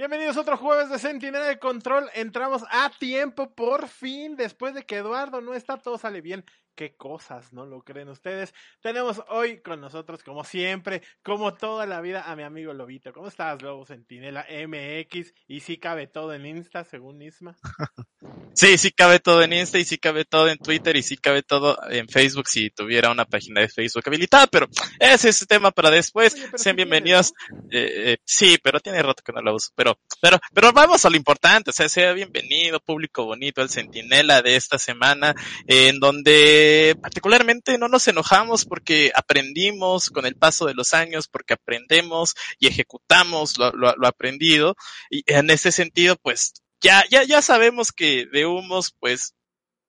Bienvenidos otro jueves de Centinela de Control. Entramos a tiempo, por fin, después de que Eduardo no está, todo sale bien. Qué cosas, ¿no lo creen ustedes? Tenemos hoy con nosotros, como siempre, como toda la vida, a mi amigo Lobito. ¿Cómo estás, Lobo Centinela MX? Y sí cabe todo en Insta, según Isma. Sí, sí cabe todo en Insta y sí cabe todo en Twitter y sí cabe todo en Facebook si tuviera una página de Facebook habilitada, pero ese es el tema para después. Oye, Sean bienvenidos. Eh, eh, sí, pero tiene rato que no la uso, pero, pero, pero vamos a lo importante, o sea, sea bienvenido, público bonito, el centinela de esta semana, en donde particularmente no nos enojamos porque aprendimos con el paso de los años, porque aprendemos y ejecutamos lo, lo, lo aprendido, y en ese sentido, pues, ya, ya, ya sabemos que de humos, pues,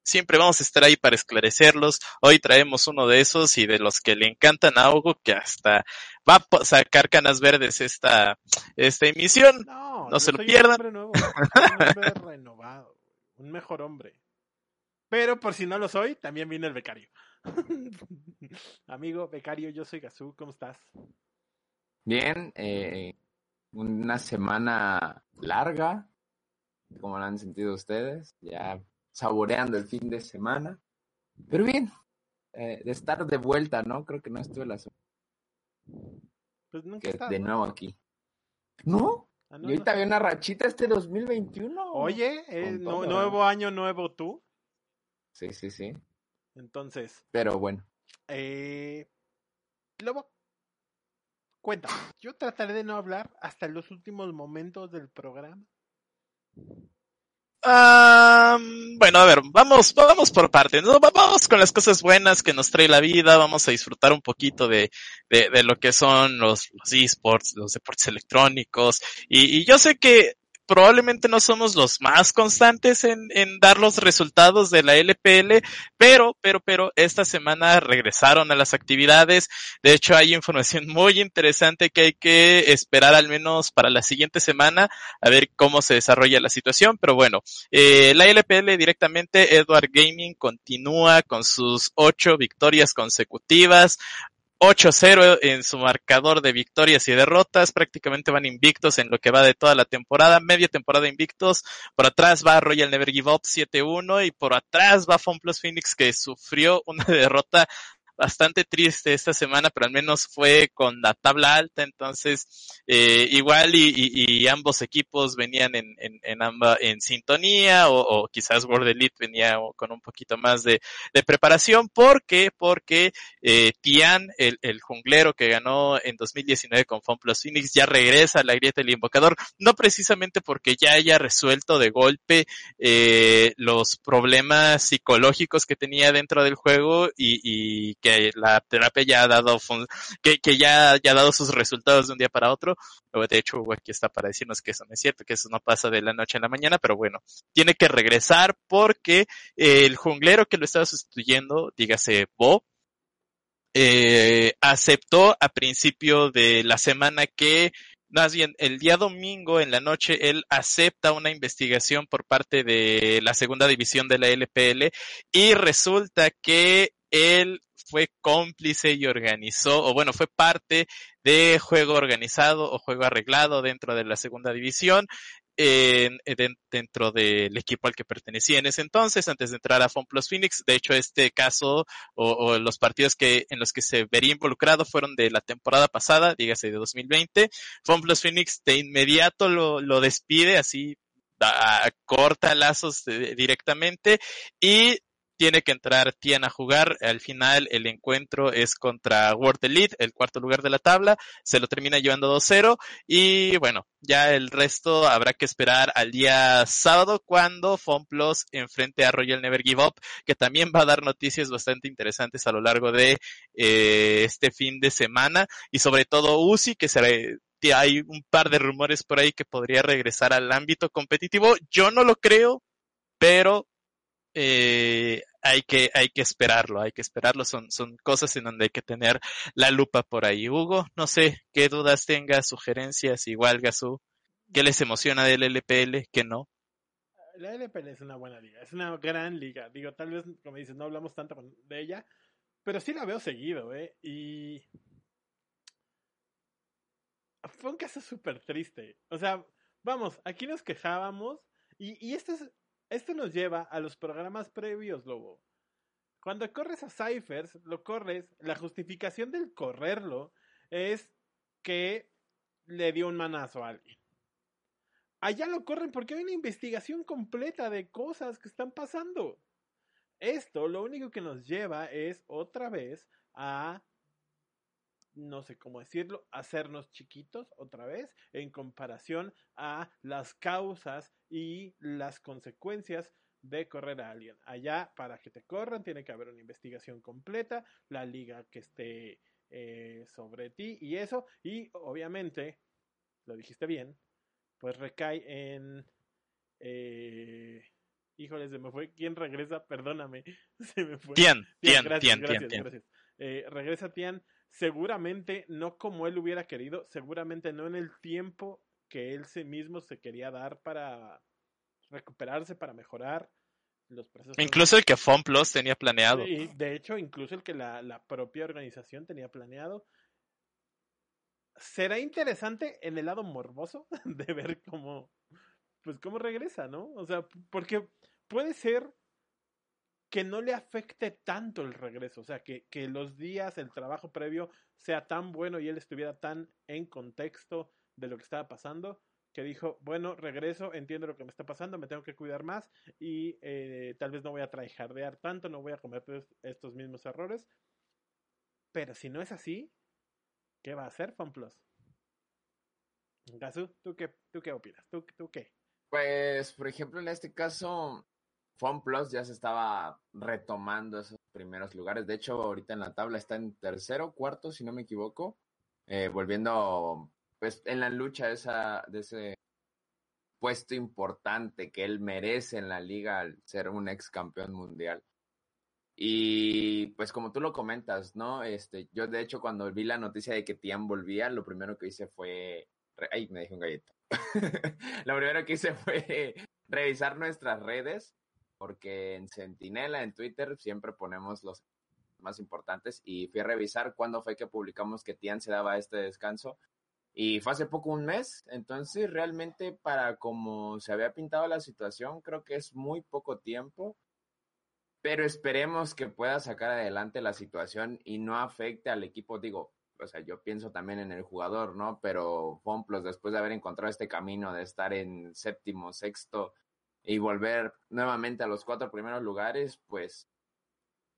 siempre vamos a estar ahí para esclarecerlos. Hoy traemos uno de esos y de los que le encantan a Hugo, que hasta va a sacar canas verdes esta, esta emisión. No, se lo pierdan. Un hombre nuevo, un hombre renovado, un mejor hombre. Pero por si no lo soy, también viene el becario. Amigo becario, yo soy Gazú, ¿cómo estás? Bien, eh, una semana larga, como la han sentido ustedes, ya saboreando el fin de semana, pero bien, eh, de estar de vuelta, ¿no? Creo que no estuve la semana Pues nunca que estás, de ¿no? nuevo aquí. ¿No? Ah, Y ahorita no. había una rachita este 2021. Oye, eh, nuevo año, nuevo tú. Sí, sí, sí, Entonces, pero bueno. eh, Lobo, cuéntame. Yo trataré de no hablar hasta los últimos momentos del programa. Ah, bueno, a ver, vamos, vamos por partes, ¿no? Va- Vamos con las cosas buenas que nos trae la vida, vamos a disfrutar un poquito de, de, de lo que son los, los esports, los deportes electrónicos, y, y yo sé que probablemente no somos los más constantes en, en dar los resultados de la LPL, pero, pero, pero esta semana regresaron a las actividades, de hecho hay información muy interesante que hay que esperar al menos para la siguiente semana, a ver cómo se desarrolla la situación, pero bueno, eh, la LPL directamente, Edward Gaming continúa con sus ocho victorias consecutivas. 8-0 en su marcador de victorias y derrotas, prácticamente van invictos en lo que va de toda la temporada, media temporada invictos, por atrás va Royal Never Give Up 7-1 y por atrás va FunPlus Phoenix que sufrió una derrota bastante triste esta semana, pero al menos fue con la tabla alta, entonces eh, igual y, ambos equipos venían en, en, en, en sintonía o, quizás World Elite venía con un poquito más de, de preparación, porque porque eh, Tian, el, el, junglero que ganó en 2019 con FunPlus Phoenix, ya regresa a la grieta del invocador, no precisamente porque ya haya resuelto de golpe eh, los problemas psicológicos que tenía dentro del juego y que la terapia ya ha dado que, que ya, ha dado sus resultados de un día para otro. De hecho, aquí está para decirnos que eso no es cierto, que eso no pasa de la noche a la mañana, pero bueno, tiene que regresar porque el junglero que lo estaba sustituyendo, dígase Bo, eh, aceptó a principio de la semana que más bien el día domingo en la noche él acepta una investigación por parte de la segunda división de la LPL y resulta que él fue cómplice y organizó, o bueno, fue parte de juego organizado o juego arreglado dentro de la segunda división, en, en, dentro del equipo al que pertenecía en ese entonces, antes de entrar a FunPlus Phoenix. De hecho, este caso o, los partidos que en los que se vería involucrado fueron de la temporada pasada, dígase de 2020. FunPlus Phoenix de inmediato lo, lo despide, así corta lazos de, directamente y tiene que entrar Tian a jugar. Al final el encuentro es contra World Elite, el cuarto lugar de la tabla. Se lo termina llevando 2-0 y bueno, ya el resto habrá que esperar al día sábado cuando FunPlus enfrente a Royal Never Give Up, que también va a dar noticias bastante interesantes a lo largo de eh, este fin de semana y sobre todo Uzi que hay un par de rumores por ahí que podría regresar al ámbito competitivo. Yo no lo creo, pero eh, hay que hay que esperarlo, hay que esperarlo. Son son cosas en donde hay que tener la lupa por ahí. Hugo, no sé qué dudas tengas, sugerencias, igual Gasú, qué les emociona del LPL, qué no. La LPL es una buena liga, es una gran liga. Digo, tal vez, como dices, no hablamos tanto de ella, pero sí la veo seguido, ¿eh? Y fue un caso súper triste. O sea, vamos, aquí nos quejábamos y, y esto, es, esto nos lleva a los programas previos, Lobo. Cuando corres a Cyphers, lo corres, la justificación del correrlo es que le dio un manazo a alguien. Allá lo corren porque hay una investigación completa de cosas que están pasando. Esto lo único que nos lleva es otra vez a no sé cómo decirlo, hacernos chiquitos otra vez en comparación a las causas y las consecuencias de correr a alguien. Allá, para que te corran, tiene que haber una investigación completa, la liga que esté eh, sobre ti y eso, y obviamente, lo dijiste bien, pues recae en... Eh, híjoles, se me fue. ¿Quién regresa? Perdóname. Se me fue. Tian, Tian, gracias, Tian, gracias, Tian, gracias. Eh, regresa Tian seguramente no como él hubiera querido, seguramente no en el tiempo que él sí mismo se quería dar para recuperarse, para mejorar los procesos. Incluso el que FunPlus tenía planeado. Y de hecho, incluso el que la, la propia organización tenía planeado. Será interesante en el lado morboso de ver cómo, pues cómo regresa, ¿no? O sea, porque puede ser que no le afecte tanto el regreso, o sea, que, que los días, el trabajo previo sea tan bueno y él estuviera tan en contexto de lo que estaba pasando, que dijo, bueno, regreso, entiendo lo que me está pasando, me tengo que cuidar más y eh, tal vez no voy a traijardear tanto, no voy a cometer estos mismos errores. Pero si no es así, ¿qué va a hacer FunPlus? Gasu, ¿tú qué, ¿tú qué opinas? ¿Tú, ¿Tú qué? Pues, por ejemplo, en este caso, FunPlus ya se estaba retomando esos primeros lugares. De hecho, ahorita en la tabla está en tercero, cuarto, si no me equivoco. Eh, volviendo, pues, en la lucha de ese puesto importante que él merece en la liga al ser un ex campeón mundial. Y pues como tú lo comentas, ¿no? Este, yo de hecho cuando vi la noticia de que Tian volvía, lo primero que hice fue... Ay, me dejé un galleta. lo primero que hice fue revisar nuestras redes porque en Sentinela, en Twitter, siempre ponemos los más importantes y fui a revisar cuándo fue que publicamos que Tian se daba este descanso y fue hace poco un mes, entonces realmente para como se había pintado la situación, creo que es muy poco tiempo, pero esperemos que pueda sacar adelante la situación y no afecte al equipo, digo, o sea, yo pienso también en el jugador, ¿no? Pero Fomplos, después de haber encontrado este camino de estar en séptimo, sexto, y volver nuevamente a los cuatro primeros lugares, pues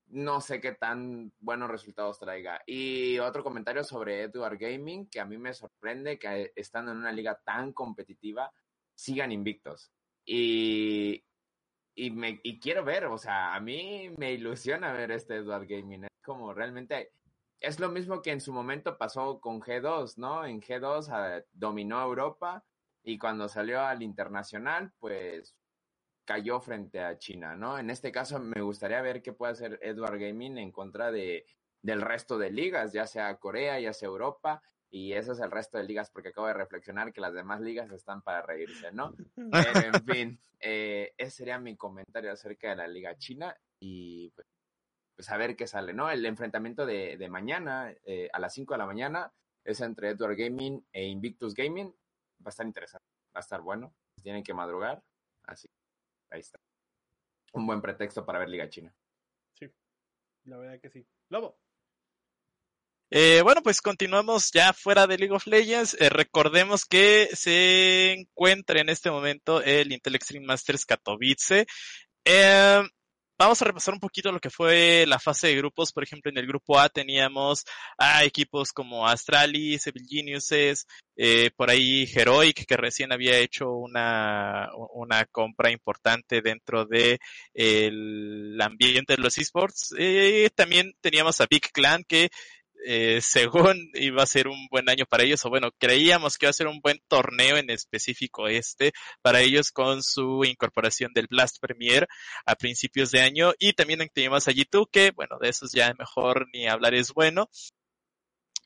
no sé qué tan buenos resultados traiga. Y otro comentario sobre Edward Gaming, que a mí me sorprende que estando en una liga tan competitiva, sigan invictos. Y, y, me, y quiero ver, o sea, a mí me ilusiona ver este Edward Gaming. Es como realmente, es lo mismo que en su momento pasó con G2, ¿no? En G2 uh, dominó Europa y cuando salió al internacional, pues cayó frente a China, ¿no? En este caso me gustaría ver qué puede hacer Edward Gaming en contra de, del resto de ligas, ya sea Corea, ya sea Europa, y ese es el resto de ligas porque acabo de reflexionar que las demás ligas están para reírse, ¿no? en fin, eh, ese sería mi comentario acerca de la liga china y pues, pues a ver qué sale, ¿no? El enfrentamiento de, de mañana eh, a las 5 de la mañana es entre Edward Gaming e Invictus Gaming, va a estar interesante, va a estar bueno, tienen que madrugar, así ahí está. Un buen pretexto para ver Liga China. Sí, la verdad que sí. Lobo. Eh, bueno, pues continuamos ya fuera de League of Legends. Eh, recordemos que se encuentra en este momento el Intel Extreme Masters Katowice. Eh, vamos a repasar un poquito lo que fue la fase de grupos. Por ejemplo, en el grupo A teníamos a equipos como Astralis, Evil Geniuses, eh, por ahí Heroic, que recién había hecho una, una compra importante dentro de el ambiente de los esports. Eh, también teníamos a Big Clan, que eh, según iba a ser un buen año para ellos, o bueno, creíamos que iba a ser un buen torneo en específico este para ellos con su incorporación del Blast Premier a principios de año y también teníamos a G2 que, bueno, de esos ya mejor ni hablar es bueno.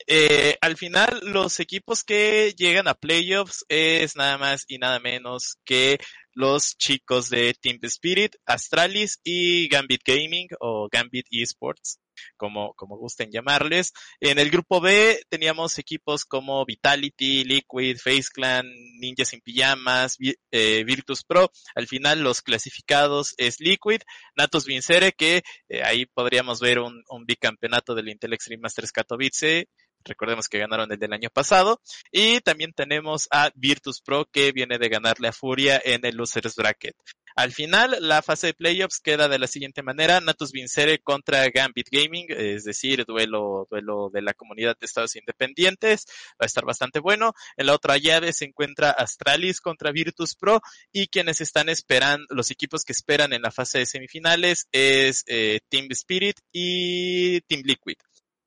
Eh, al final, los equipos que llegan a playoffs es nada más y nada menos que los chicos de Team Spirit, Astralis y Gambit Gaming o Gambit Esports como, como gusten llamarles. En el grupo B teníamos equipos como Vitality, Liquid, Face Clan, Ninja sin Pijamas, eh, Virtus Pro. Al final los clasificados es Liquid, Natus Vincere, que eh, ahí podríamos ver un, un bicampeonato del Intel Extreme Masters Katowice, recordemos que ganaron el del año pasado. Y también tenemos a Virtus Pro que viene de ganarle a Furia en el Losers Bracket. Al final, la fase de playoffs queda de la siguiente manera, Natus Vincere contra Gambit Gaming, es decir, duelo, duelo de la comunidad de estados independientes, va a estar bastante bueno. En la otra llave se encuentra Astralis contra Virtus Pro y quienes están esperando, los equipos que esperan en la fase de semifinales es eh, Team Spirit y Team Liquid.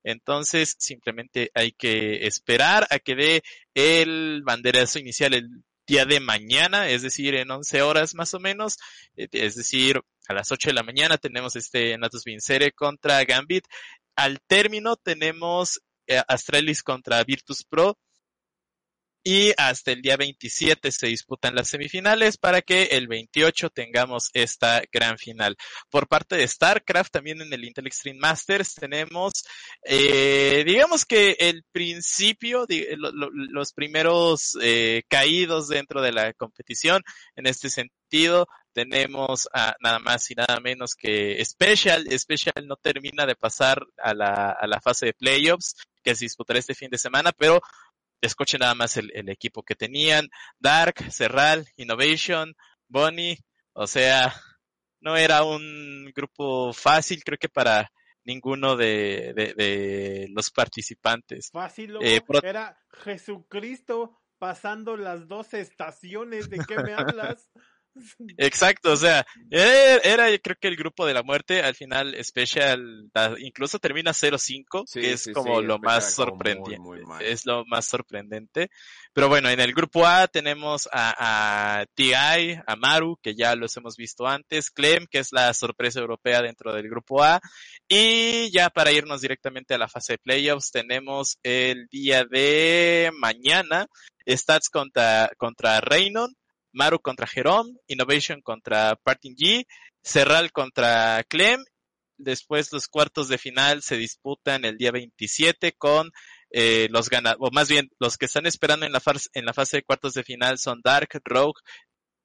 Entonces, simplemente hay que esperar a que dé el banderazo inicial el día de mañana, es decir, en 11 horas más o menos, eh, es decir, a las 8 de la mañana tenemos este Natus Vincere contra Gambit. Al término tenemos eh, Astralis contra Virtus Pro y hasta el día 27 se disputan las semifinales para que el 28 tengamos esta gran final. Por parte de StarCraft, también en el Intel Extreme Masters tenemos, eh, digamos que el principio, los primeros eh, caídos dentro de la competición en este sentido. Tenemos a nada más y nada menos que Special. Special no termina de pasar a la, a la fase de playoffs que se disputará este fin de semana, pero escuchen nada más el, equipo que tenían. Dark, Serral, Innovation, Bonnie. O sea, no era un grupo fácil, creo que para ninguno de, de, los participantes. Fácil, eh, era Jesucristo pasando las dos estaciones. ¿De qué me hablas? Exacto, o sea, era, creo que el grupo de la muerte, al final Special incluso termina 0-5, que es como lo más sorprendente, es lo más sorprendente. Pero bueno, en el grupo A tenemos a, a TI, a Maru, que ya los hemos visto antes, Clem, que es la sorpresa europea dentro del grupo A, y ya para irnos directamente a la fase de playoffs tenemos el día de mañana, Stats contra, contra Reynon, Maru contra Jerome, Innovation contra Parting G, Serral contra Clem. Después los cuartos de final se disputan el día 27 con eh, los ganadores, o más bien los que están esperando en la, fase, de cuartos de final son Dark, Rogue,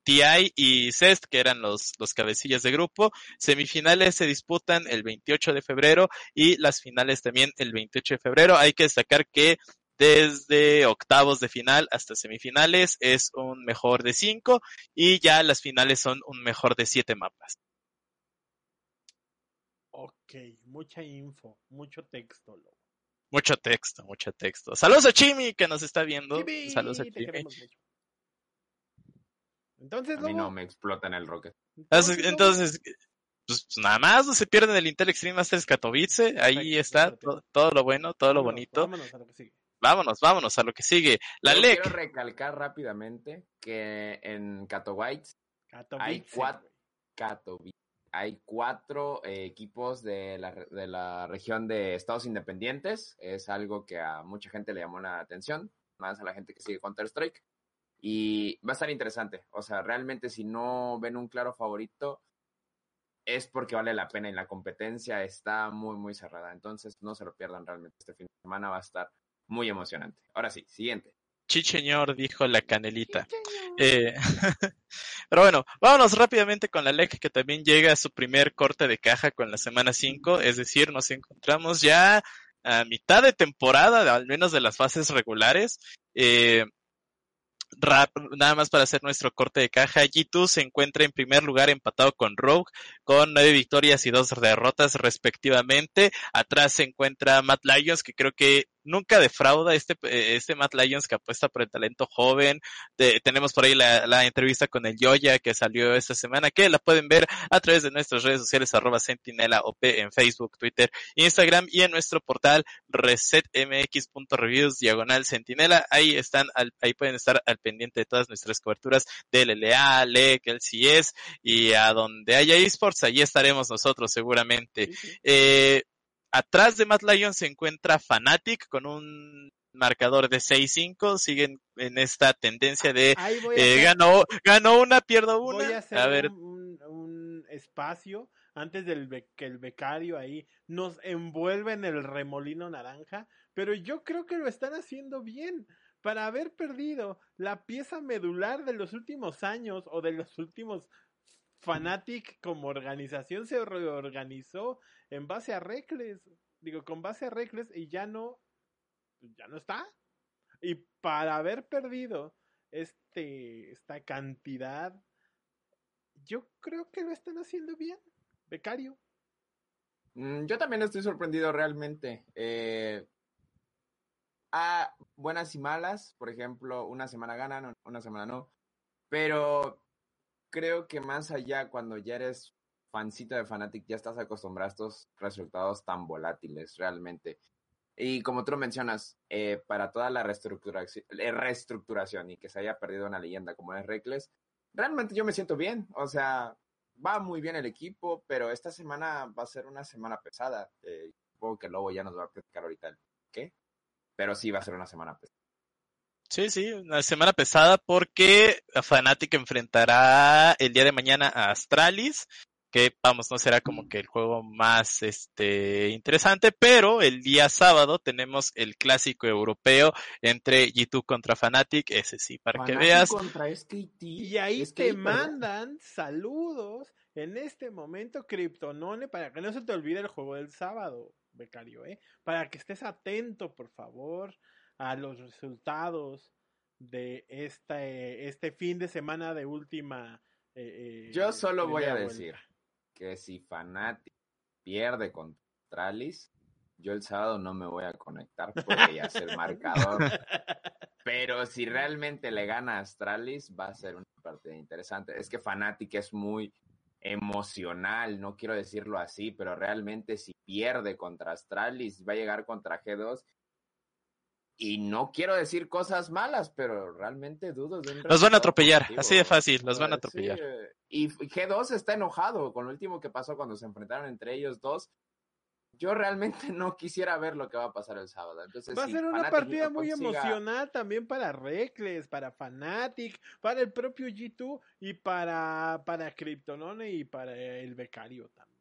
TI y Cest, que eran los, los cabecillas de grupo. Semifinales se disputan el 28 de febrero y las finales también el 28 de febrero. Hay que destacar que desde octavos de final hasta semifinales es un mejor de cinco y ya las finales son un mejor de siete mapas. Ok, mucha info, mucho texto. Mucho texto, mucho texto. Saludos a Chimi que nos está viendo. Saludos a Chimi. Entonces, a mí no me explota en el rocket. Entonces, pues, nada más no se pierden el Intel Extreme Masters Katowice. Ahí está todo, lo bueno, todo lo bonito. Vámonos a lo que sigue vámonos, vámonos a lo que sigue. La LEC. Quiero recalcar rápidamente que en Katowice, hay cuatro, hay cuatro eh, equipos de la, de la región de Estados Independientes. Es algo que a mucha gente le llamó la atención, más a la gente que sigue Counter-Strike. Y va a estar interesante. O sea, realmente si no ven un claro favorito, es porque vale la pena y la competencia está muy, muy cerrada. Entonces no se lo pierdan realmente. Este fin de semana va a estar muy emocionante. Ahora sí, siguiente. Chicheñor dijo la canelita. Eh, pero bueno, vámonos rápidamente con la LEC que también llega a su primer corte de caja con la semana 5, es decir, nos encontramos ya a mitad de temporada, al menos de las fases regulares. Eh, rap, nada más para hacer nuestro corte de caja, G2 se encuentra en primer lugar empatado con Rogue, con nueve victorias y dos derrotas respectivamente. Atrás se encuentra Matt Lyons, que creo que nunca defrauda este, eh, este Matt Lyons que apuesta por el talento joven. tenemos por ahí la, la, entrevista con el Yoya que salió esta semana, que la pueden ver a través de nuestras redes sociales, arroba sentinela OP en Facebook, Twitter, Instagram y en nuestro portal resetmx.reviews diagonal sentinela. Ahí están, ahí pueden estar al pendiente de todas nuestras coberturas del LA, LEC, LCS y a donde haya esports, allí estaremos nosotros seguramente. Eh, Atrás de Matt Lyons se encuentra Fanatic con un marcador de 6-5, siguen en esta tendencia de eh, ganó, ganó una, pierdo una. Voy a hacer ver. Un, espacio antes del que el becario ahí nos envuelve en el remolino naranja, pero yo creo que lo están haciendo bien. Para haber perdido la pieza medular de los últimos años o de los últimos Fanatic como organización se reorganizó en base a Reckless, digo, con base a Reckless y ya no, ya no está. Y para haber perdido este, esta cantidad, yo creo que lo están haciendo bien, becario. Mm, yo también estoy sorprendido realmente. Eh, a buenas y malas, por ejemplo, una semana ganan, una semana no. Pero creo que más allá, cuando ya eres fancito de Fnatic, ya estás acostumbrado a estos resultados tan volátiles realmente. Y como tú lo mencionas, eh, para toda la reestructuración, eh, reestructuración y que se haya perdido una leyenda como es Reckless, realmente yo me siento bien. O sea, va muy bien el equipo, pero esta semana va a ser una semana pesada. Eh, supongo que Lobo ya nos va a platicar ahorita el qué, pero sí va a ser una semana pesada. Sí, sí, una semana pesada porque Fnatic enfrentará el día de mañana a Astralis, que vamos, no será como que el juego más este interesante, pero el día sábado tenemos el clásico europeo entre G2 contra Fnatic, ese sí, para que veas. Contra SKT. Y ahí te mandan saludos en este momento, Kryptonone, para que no se te olvide el juego del sábado, becario, ¿eh? Para que estés atento, por favor a los resultados de este, este fin de semana de última. Eh, eh, Yo solo voy a decir que si Fanatic pierde contra Tralis, yo el sábado no me voy a conectar porque ya ser marcador. Pero si realmente le gana a Astralis, va a ser una partida interesante. Es que Fanatic es muy emocional, no quiero decirlo así, pero realmente si pierde contra Astralis, va a llegar contra G2 y no quiero decir cosas malas, pero realmente dudo de Los van a atropellar, así de fácil, los van a atropellar. y G2 está enojado con lo último que pasó cuando se enfrentaron entre ellos dos. Yo realmente no quisiera ver lo que va a pasar el sábado. Entonces, va a ser una partida muy emocional también para Reckless, para Fnatic, para el propio G2 y para, para Kryptonone y para el becario también.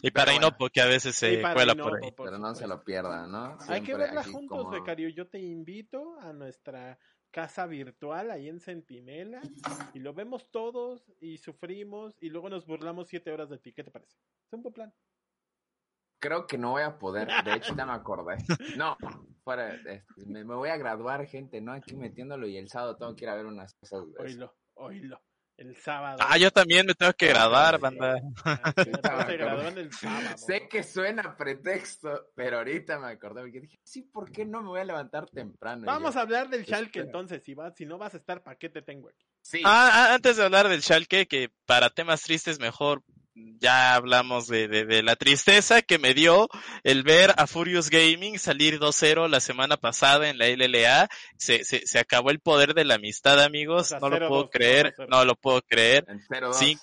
Y para Inopo, porque a veces se cuela por ahí. pero no se lo pierdan, ¿no? Hay que verla juntos, becario. Yo te invito a nuestra casa virtual ahí en Centinela y lo vemos todos y sufrimos y luego nos burlamos siete horas de ti. ¿Qué te parece? Es un buen plan. Creo que no voy a poder, de hecho ya me acordé. No, fuera, este, me, voy a graduar, gente, ¿no? Aquí metiéndolo y el sábado tengo que ir a ver unas cosas. Oílo, oílo el sábado. Ah, yo también me tengo que graduar, banda. Sé que suena pretexto, pero ahorita me acordé porque dije, sí, ¿por qué no me voy a levantar temprano? Vamos a hablar del Schalke entonces, si, vas, si no vas a estar, ¿para qué te tengo aquí? Sí. Ah, ah, antes de hablar del Schalke, que para temas tristes mejor ya hablamos de, de, la tristeza que me dio el ver a Furious Gaming salir 2-0 la semana pasada en la LLA. Se, se, se, acabó el poder de la amistad, amigos. no lo puedo creer, no, lo puedo creer. Sí,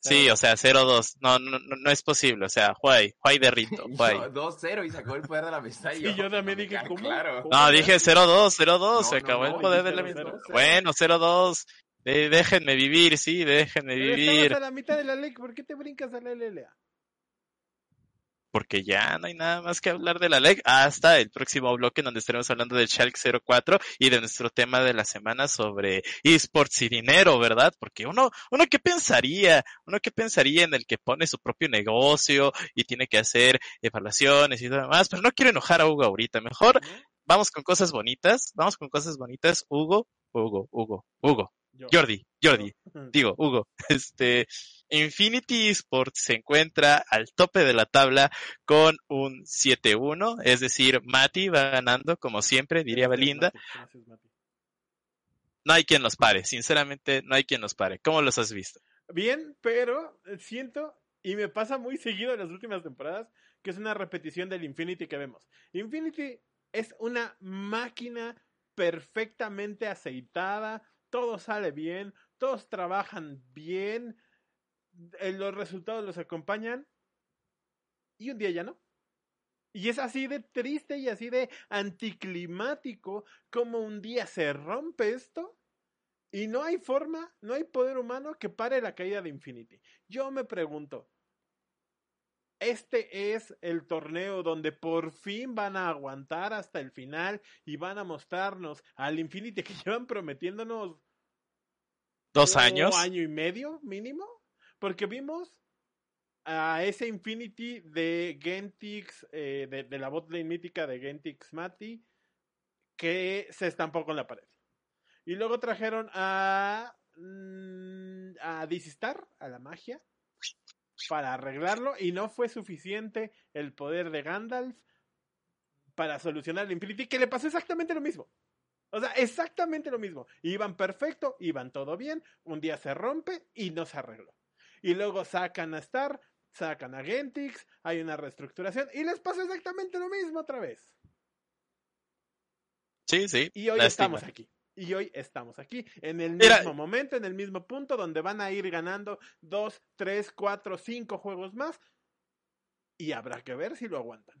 sí, o sea, 0-2. No, no, no es posible. O sea, Juay, Juay de Rito. 2-0 y se acabó el poder de la amistad. Y yo, también dije, ¿cómo? No, dije 0-2, 0-2. se acabó el poder de la amistad. Bueno, 0-2 déjenme vivir, sí, déjenme vivir. a la mitad de la ley, ¿por qué te brincas a la LLA? Porque ya no hay nada más que hablar de la ley hasta el próximo bloque donde estaremos hablando del Schalke 04 y de nuestro tema de la semana sobre esports y dinero, ¿verdad? Porque uno, uno qué pensaría, uno qué pensaría en el que pone su propio negocio y tiene que hacer evaluaciones y demás, pero no quiero enojar a Hugo ahorita, mejor vamos con cosas bonitas, vamos con cosas bonitas, Hugo, Hugo, Hugo, Hugo. Yo. Jordi, Jordi, Yo. digo, Hugo, este, Infinity Esports se encuentra al tope de la tabla con un 7-1, es decir, Mati va ganando como siempre, diría Belinda. Mati. Gracias, Mati. No hay quien los pare, sinceramente, no hay quien los pare. ¿Cómo los has visto? Bien, pero eh, siento, y me pasa muy seguido en las últimas temporadas, que es una repetición del Infinity que vemos. Infinity es una máquina perfectamente aceitada, todo sale bien, todos trabajan bien, eh, los resultados los acompañan, y un día ya no. Y es así de triste y así de anticlimático como un día se rompe esto y no hay forma, no hay poder humano que pare la caída de Infinity. Yo me pregunto, este es el torneo donde por fin van a aguantar hasta el final y van a mostrarnos al Infinity que llevan prometiéndonos ¿Dos un años? año y medio mínimo, porque vimos a ese Infinity de Gentix, eh, de, de la botlane mítica de Gentix Mati, que se estampó con la pared. Y luego trajeron a, mm, a DC Star, a la magia, para arreglarlo, y no fue suficiente el poder de Gandalf para solucionar el Infinity, que le pasó exactamente lo mismo. O sea, exactamente lo mismo. Iban perfecto, iban todo bien, un día se rompe y no se arregló. Y luego sacan a Star, sacan a Gentix, hay una reestructuración y les pasa exactamente lo mismo otra vez. Sí, sí. Y hoy lástima. estamos aquí. Y hoy estamos aquí, en el Mira- mismo momento, en el mismo punto, donde van a ir ganando dos, tres, cuatro, cinco juegos más. Y habrá que ver si lo aguantan.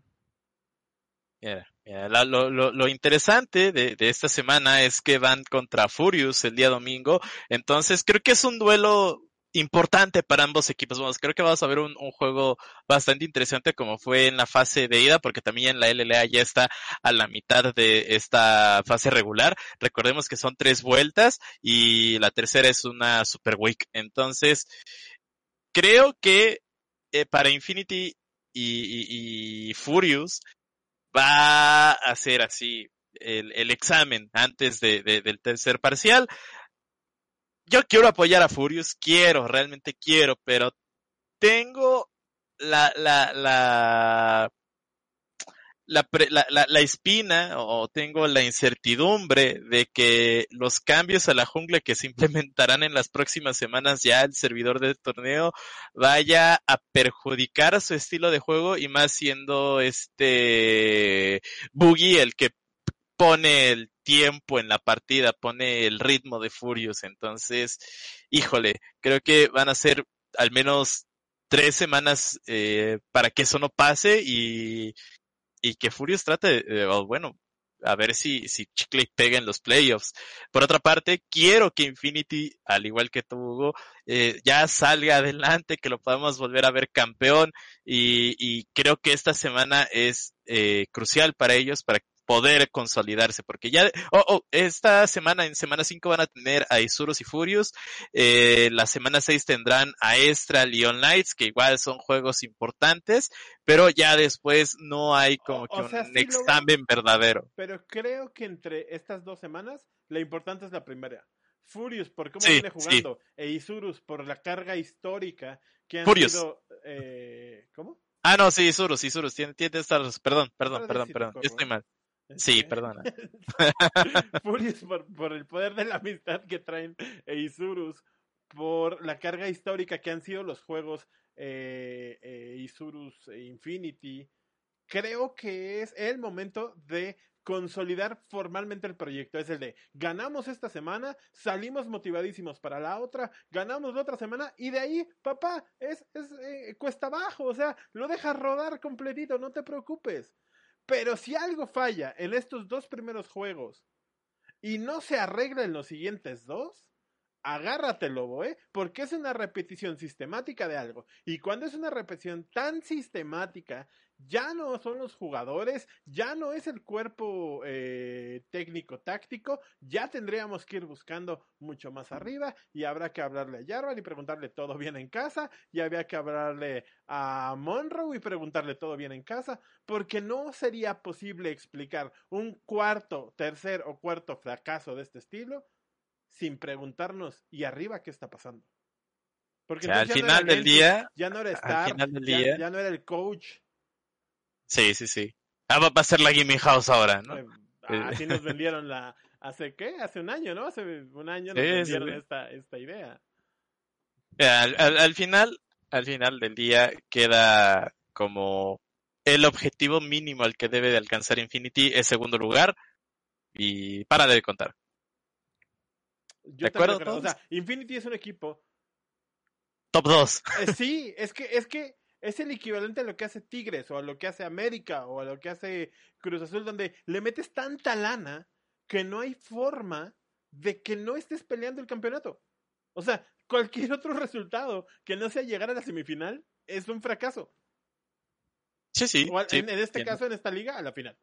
Mira, mira, la- lo, lo- lo interesante de, de esta semana es que van contra Furious el día domingo, entonces creo que es un duelo importante para ambos equipos. Vamos, creo que vamos a ver un, juego bastante interesante como fue en la fase de ida, porque también la LLA ya está a la mitad de esta fase regular. Recordemos que son tres vueltas y la tercera es una Super Week. Entonces, creo que eh, para Infinity y, Furious va a hacer así el, examen antes de, de- del tercer parcial. Yo quiero apoyar a Furious, quiero, realmente quiero, pero tengo la, la, la, la, la, la- la espina o tengo la incertidumbre de que los cambios a la jungla que se implementarán en las próximas semanas ya el servidor del torneo vaya a perjudicar su estilo de juego y más siendo este Boogie el que pone el tiempo en la partida, pone el ritmo de Furious. Entonces, híjole, creo que van a ser al menos tres semanas eh, para que eso no pase y, y que Furious trate, de, bueno, a ver si, si Chicle pega en los playoffs. Por otra parte, quiero que Infinity, al igual que tú, Hugo, eh, ya salga adelante, que lo podamos volver a ver campeón y, y creo que esta semana es eh, crucial para ellos para poder consolidarse, porque ya, oh, oh, esta semana, en semana 5 van a tener a Isurus y Furious, eh, la semana 6 tendrán a Extra, Leon Knights, que igual son juegos importantes, pero ya después no hay como O- que o sea, un sí lo examen verdadero. Pero creo que entre estas dos semanas, la importante es la primera. Furious por cómo Sí, viene jugando, e Isurus por la carga histórica que han Furious. sido... eh, ¿Cómo? Ah, no, sí, Isurus, Isurus, tiene, tiene estas, perdón, perdón, perdón, perdón, corro, estoy ¿eh? mal. Sí, Este, perdona. Furious por, por el poder de la amistad que traen e Isurus, por la carga histórica que han sido los juegos eh, eh, Isurus Infinity. Creo que es el momento de consolidar formalmente el proyecto. Es el de ganamos esta semana, salimos motivadísimos para la otra, ganamos la otra semana y de ahí, papá, es, es eh, cuesta abajo. O sea, lo dejas rodar completito, no te preocupes. Pero si algo falla en estos dos primeros juegos y no se arregla en los siguientes dos, agárrate, lobo, ¿eh? Porque es una repetición sistemática de algo. Y cuando es una repetición tan sistemática, ya no son los jugadores, ya no es el cuerpo eh, técnico-táctico, ya tendríamos que ir buscando mucho más arriba y habrá que hablarle a Jarvan y preguntarle todo bien en casa, y había que hablarle a Monroe y preguntarle todo bien en casa, porque no sería posible explicar un cuarto, tercer o cuarto fracaso de este estilo sin preguntarnos, ¿y arriba qué está pasando? Porque O sea, al no final del día, ya no era ya no era el coach. Sí, sí, sí. Ah, va a ser la Gaming House ahora, ¿no? Eh, Así nos vendieron la. ¿Hace qué? Hace un año, ¿no? Hace un año nos Sí, vendieron sí. Esta, esta idea. Al, al- al final, al final del día queda como el objetivo mínimo al que debe de alcanzar Infinity es segundo lugar y para de contar. Yo ¿De acuerdo creo. O todos? sea, Infinity es un equipo. Top 2. eh, sí, es que, es que es el equivalente a lo que hace Tigres, o a lo que hace América, o a lo que hace Cruz Azul, donde le metes tanta lana que no hay forma de que no estés peleando el campeonato. O sea, cualquier otro resultado que no sea llegar a la semifinal es un fracaso. Sí, sí. O al- sí, en, en este entiendo. caso, en esta liga, a la final.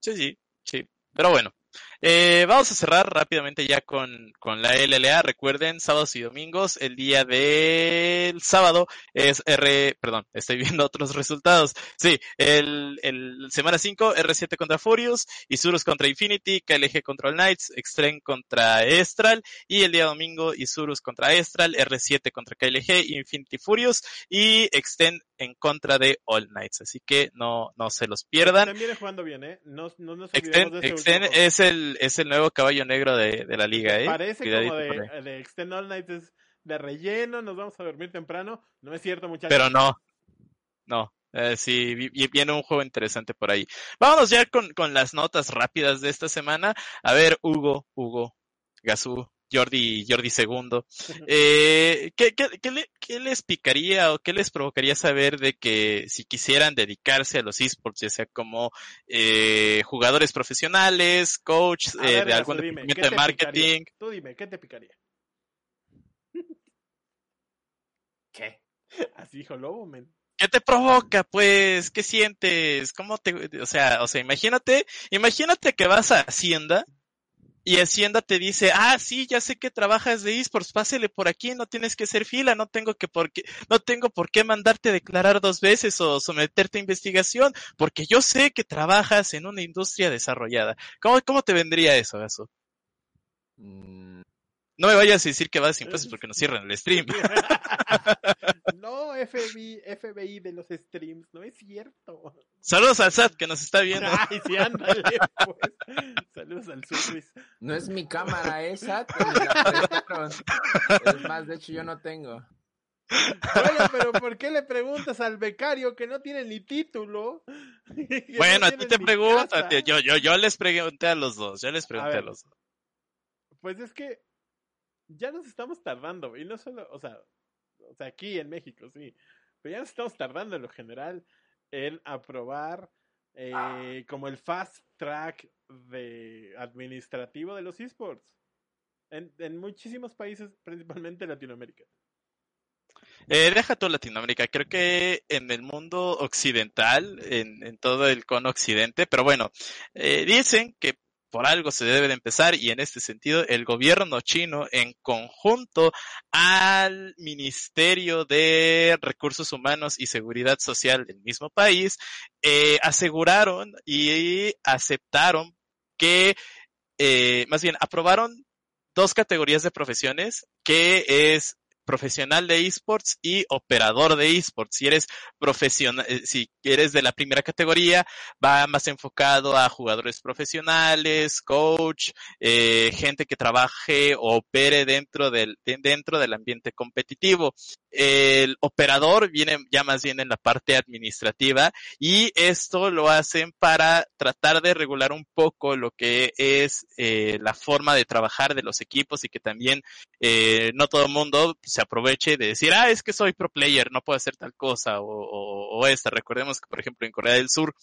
Sí, sí, sí. Pero bueno, eh, vamos a cerrar rápidamente ya con, con la LLA. Recuerden, sábados y domingos, el día del sábado es R, perdón, estoy viendo otros resultados. Sí, el, el semana 5, R7 contra Furious, Isurus contra Infinity, KLG contra All Knights, Extreme contra Estral, y el día domingo Isurus contra Estral, R7 contra KLG, Infinity Furious, y Extend en contra de All Knights. Así que no, no se los pierdan. Extend viene jugando bien, ¿eh? No, no nos olvidemos Extend, de ese Extend juego. Es el, es el nuevo caballo negro de, de la liga, ¿eh? Parece Cuidadito como de, de Extend All Night es de relleno, nos vamos a dormir temprano. No es cierto, muchachos. Pero no, no. Eh, sí, vi- vi- viene un juego interesante por ahí. Vámonos ya con, con las notas rápidas de esta semana. A ver, Hugo, Hugo, Gazú, Jordi, Jordi segundo. Eh, ¿qué, qué, qué le- qué les picaría o qué les provocaría saber de que si quisieran dedicarse a los esports, ya sea como eh, jugadores profesionales, coach eh, ver, de algún dime, departamento ¿qué de marketing? picaría? Tú dime, ¿qué te picaría? ¿Qué? Así dijo Lobo, men. ¿Qué te provoca, pues? ¿Qué sientes? ¿Cómo te, o sea, o sea, imagínate, imagínate que vas a Hacienda y Hacienda te dice, ah, sí, ya sé que trabajas de esports, pásele por aquí, no tienes que hacer fila, no tengo que por qué, no tengo por qué mandarte declarar dos veces o someterte a investigación, porque yo sé que trabajas en una industria desarrollada. ¿Cómo, cómo te vendría eso, Gaso? Mm, No me vayas a decir que vas a impuestos porque nos cierran el stream. no, FBI, FBI de los streams, no es cierto. Saludos al SAT que nos está viendo. Ay, sí, ándale, pues. Saludos al Surris. no es mi cámara la prestaron. Es más, de hecho yo no tengo. Bueno, pero ¿por qué le preguntas al becario que no tiene ni título? No Bueno, a ti te pregunto, yo, yo, yo les pregunté a los dos, yo les pregunté a, ver. los dos. Pues es que ya nos estamos tardando, y no solo, o sea, o sea, aquí en México, sí, pero ya nos estamos tardando en lo general en aprobar eh, como el fast track de administrativo de los esports. En, en muchísimos países, principalmente Latinoamérica. Eh, deja todo Latinoamérica, creo que en el mundo occidental, en, todo el cono occidente, pero bueno, eh, dicen que por algo se debe de empezar y en este sentido el gobierno chino en conjunto al Ministerio de Recursos Humanos y Seguridad Social del mismo país eh, aseguraron y aceptaron que, eh, más bien, aprobaron dos categorías de profesiones que es profesional de esports y operador de esports. Si eres profesional, eh, si eres de la primera categoría, va más enfocado a jugadores profesionales, coach, eh, gente que trabaje o opere dentro del, de- dentro del ambiente competitivo. El operador viene ya más bien en la parte administrativa y esto lo hacen para tratar de regular un poco lo que es eh, la forma de trabajar de los equipos y que también eh, no todo el mundo se aproveche de decir, ah, es que soy pro player, no puedo hacer tal cosa o, o, o esta. Recordemos que, por ejemplo, en Corea del Sur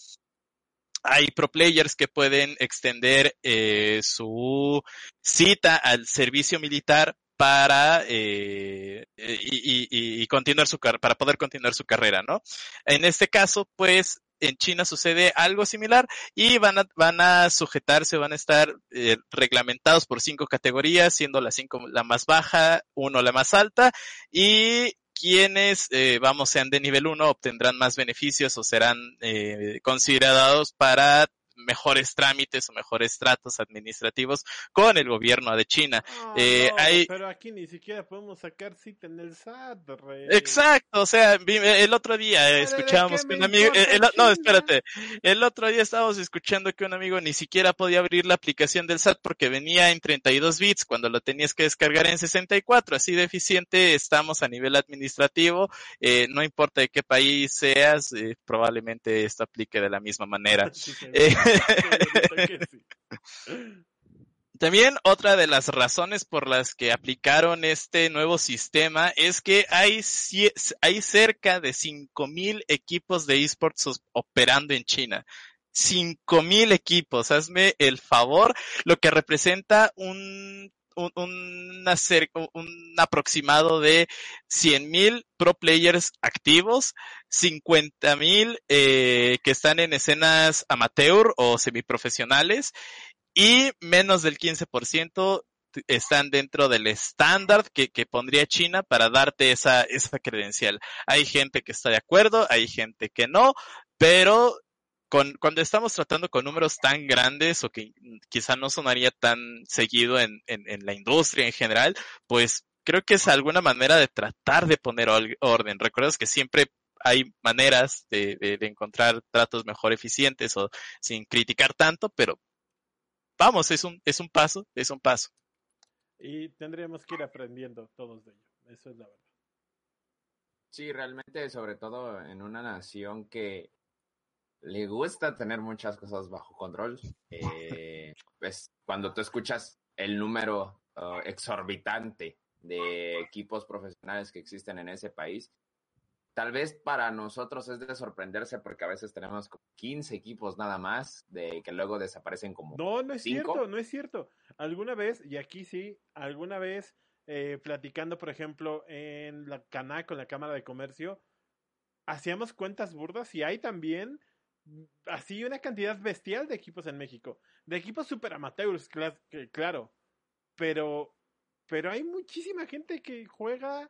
hay pro players que pueden extender eh, su cita al servicio militar para eh, y, y, y, continuar su para poder continuar su carrera, ¿no? En este caso, pues en China sucede algo similar y van a, van a sujetarse, van a estar eh, reglamentados por cinco categorías, siendo la cinco la más baja, uno la más alta y quienes, eh, vamos, sean de nivel 1 obtendrán más beneficios o serán eh, considerados para mejores trámites o mejores tratos administrativos con el gobierno de China. No, Eh, no, hay- Pero aquí ni siquiera podemos sacar cita en el SAT, rey. Exacto, o sea, el otro día eh, ¿de escuchábamos que un amigo, el- no, espérate, el otro día estábamos escuchando que un amigo ni siquiera podía abrir la aplicación del SAT porque venía en 32 bits cuando lo tenías que descargar en 64, así de eficiente estamos a nivel administrativo, eh, no importa de qué país seas, eh, probablemente esto aplique de la misma manera. Sí, Eh. También otra de las razones por las que aplicaron este nuevo sistema es que hay, hay cerca de 5.000 equipos de esports operando en China. 5.000 equipos, hazme el favor, lo que representa un, un, un aproximado de 100.000 pro players activos, 50.000 eh, que están en escenas amateur o semiprofesionales y menos del 15% t- están dentro del estándar que, que pondría China para darte esa, esa credencial. Hay gente que está de acuerdo, hay gente que no, pero con, cuando estamos tratando con números tan grandes o que quizá no sonaría tan seguido en, en, en la industria en general, pues creo que es alguna manera de tratar de poner orden. Recuerdas que siempre hay maneras de, de, de encontrar tratos mejor eficientes o sin criticar tanto, pero vamos, es un, es un paso, es un paso. Y tendríamos que ir aprendiendo todos de ello. Eso es la verdad. Sí, realmente, sobre todo en una nación que le gusta tener muchas cosas bajo control, eh, pues cuando tú escuchas el número uh, exorbitante de equipos profesionales que existen en ese país, tal vez para nosotros es de sorprenderse porque a veces tenemos como 15 equipos nada más, de que luego desaparecen como... No, no es ¿Cinco? cierto, no es cierto. Alguna vez, y aquí sí, alguna vez eh, platicando, por ejemplo, en la Canaco, en la Cámara de Comercio, hacíamos cuentas burdas y hay también así una cantidad bestial de equipos en México. De equipos super amateurs, que- claro. Pero, pero hay muchísima gente que juega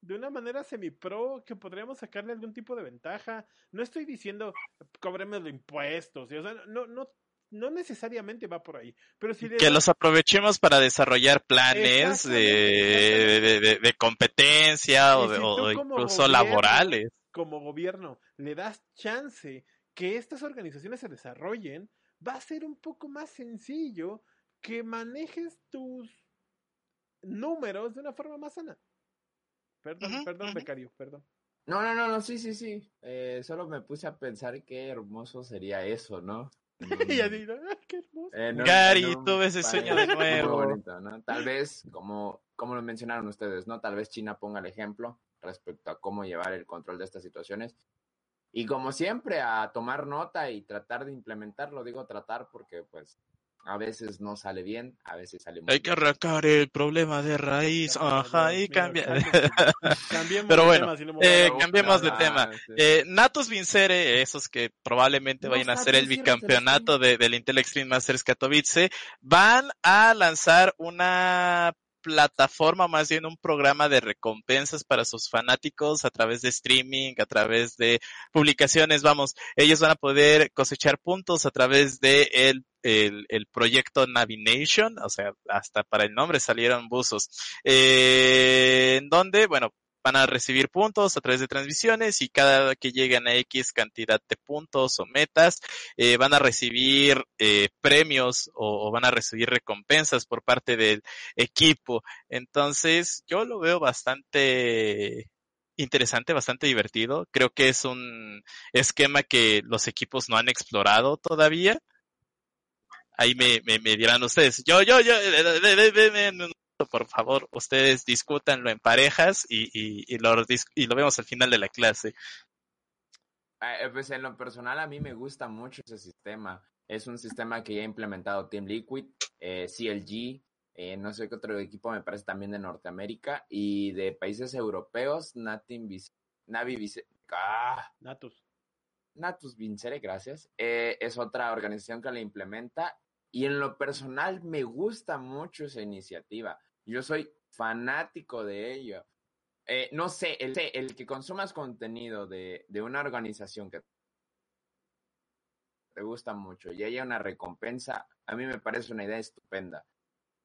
de una manera semi-pro que podríamos sacarle algún tipo de ventaja. No estoy diciendo cobremos los impuestos, y, o sea, no, no, no necesariamente va por ahí. Pero si Que los aprovechemos para desarrollar planes de, de, de- de competencia o, si o incluso gobierno- laborales. como gobierno le das chance que estas organizaciones se desarrollen, va a ser un poco más sencillo que manejes tus números de una forma más sana. Perdón, perdón, ujú. becario, perdón. No, no, no, no, sí, sí, sí. Eh, solo me puse a pensar qué hermoso sería eso, ¿no? y así, ¿no? ¡Ah, qué hermoso! Un- Gary, un tuve ese sueño de muy nuevo. bonito, ¿no? Tal vez, como, como lo mencionaron ustedes, ¿no? Tal vez China ponga el ejemplo respecto a cómo llevar el control de estas situaciones. Y como siempre, a tomar nota y tratar de implementarlo. Digo tratar porque, pues, a veces no sale bien, a veces sale muy Hay que arrancar el problema de raíz, ajá, y Mira, cambia. Cambiemos Pero de bueno, tema, si no me eh, voy a Pero, cambiemos de ah, tema. Eh, Natus Vincere, esos que probablemente No vayan a hacer sabía el bicampeonato de, del Intel Extreme Masters Katowice, van a lanzar una plataforma, más bien un programa de recompensas para sus fanáticos a través de streaming, a través de publicaciones, vamos, ellos van a poder cosechar puntos a través de el, el, el proyecto Navination, o sea, hasta para el nombre salieron buzos, eh, en donde, bueno, van a recibir puntos a través de transmisiones y cada que lleguen a X cantidad de puntos o metas, eh, van a recibir eh, premios o, van a recibir recompensas por parte del equipo. Entonces, yo lo veo bastante interesante, bastante divertido. Creo que es un esquema que los equipos no han explorado todavía. Ahí me, me, me dirán ustedes, yo, yo, yo, por favor, ustedes discútanlo en parejas y, y, y, lo, y lo vemos al final de la clase. Eh, pues en lo personal a mí me gusta mucho ese sistema. Es un sistema que ya ha implementado Team Liquid, eh, CLG, eh, no sé qué otro equipo me parece también de Norteamérica y de países europeos, Natin Vic Navi Vic ah, Natus. Natus Vincere, gracias. Eh, es otra organización que la implementa y en lo personal me gusta mucho esa iniciativa. Yo soy fanático de ello. Eh, no sé, el, el, que consumas contenido de, de, una organización que te gusta mucho y haya una recompensa, a mí me parece una idea estupenda.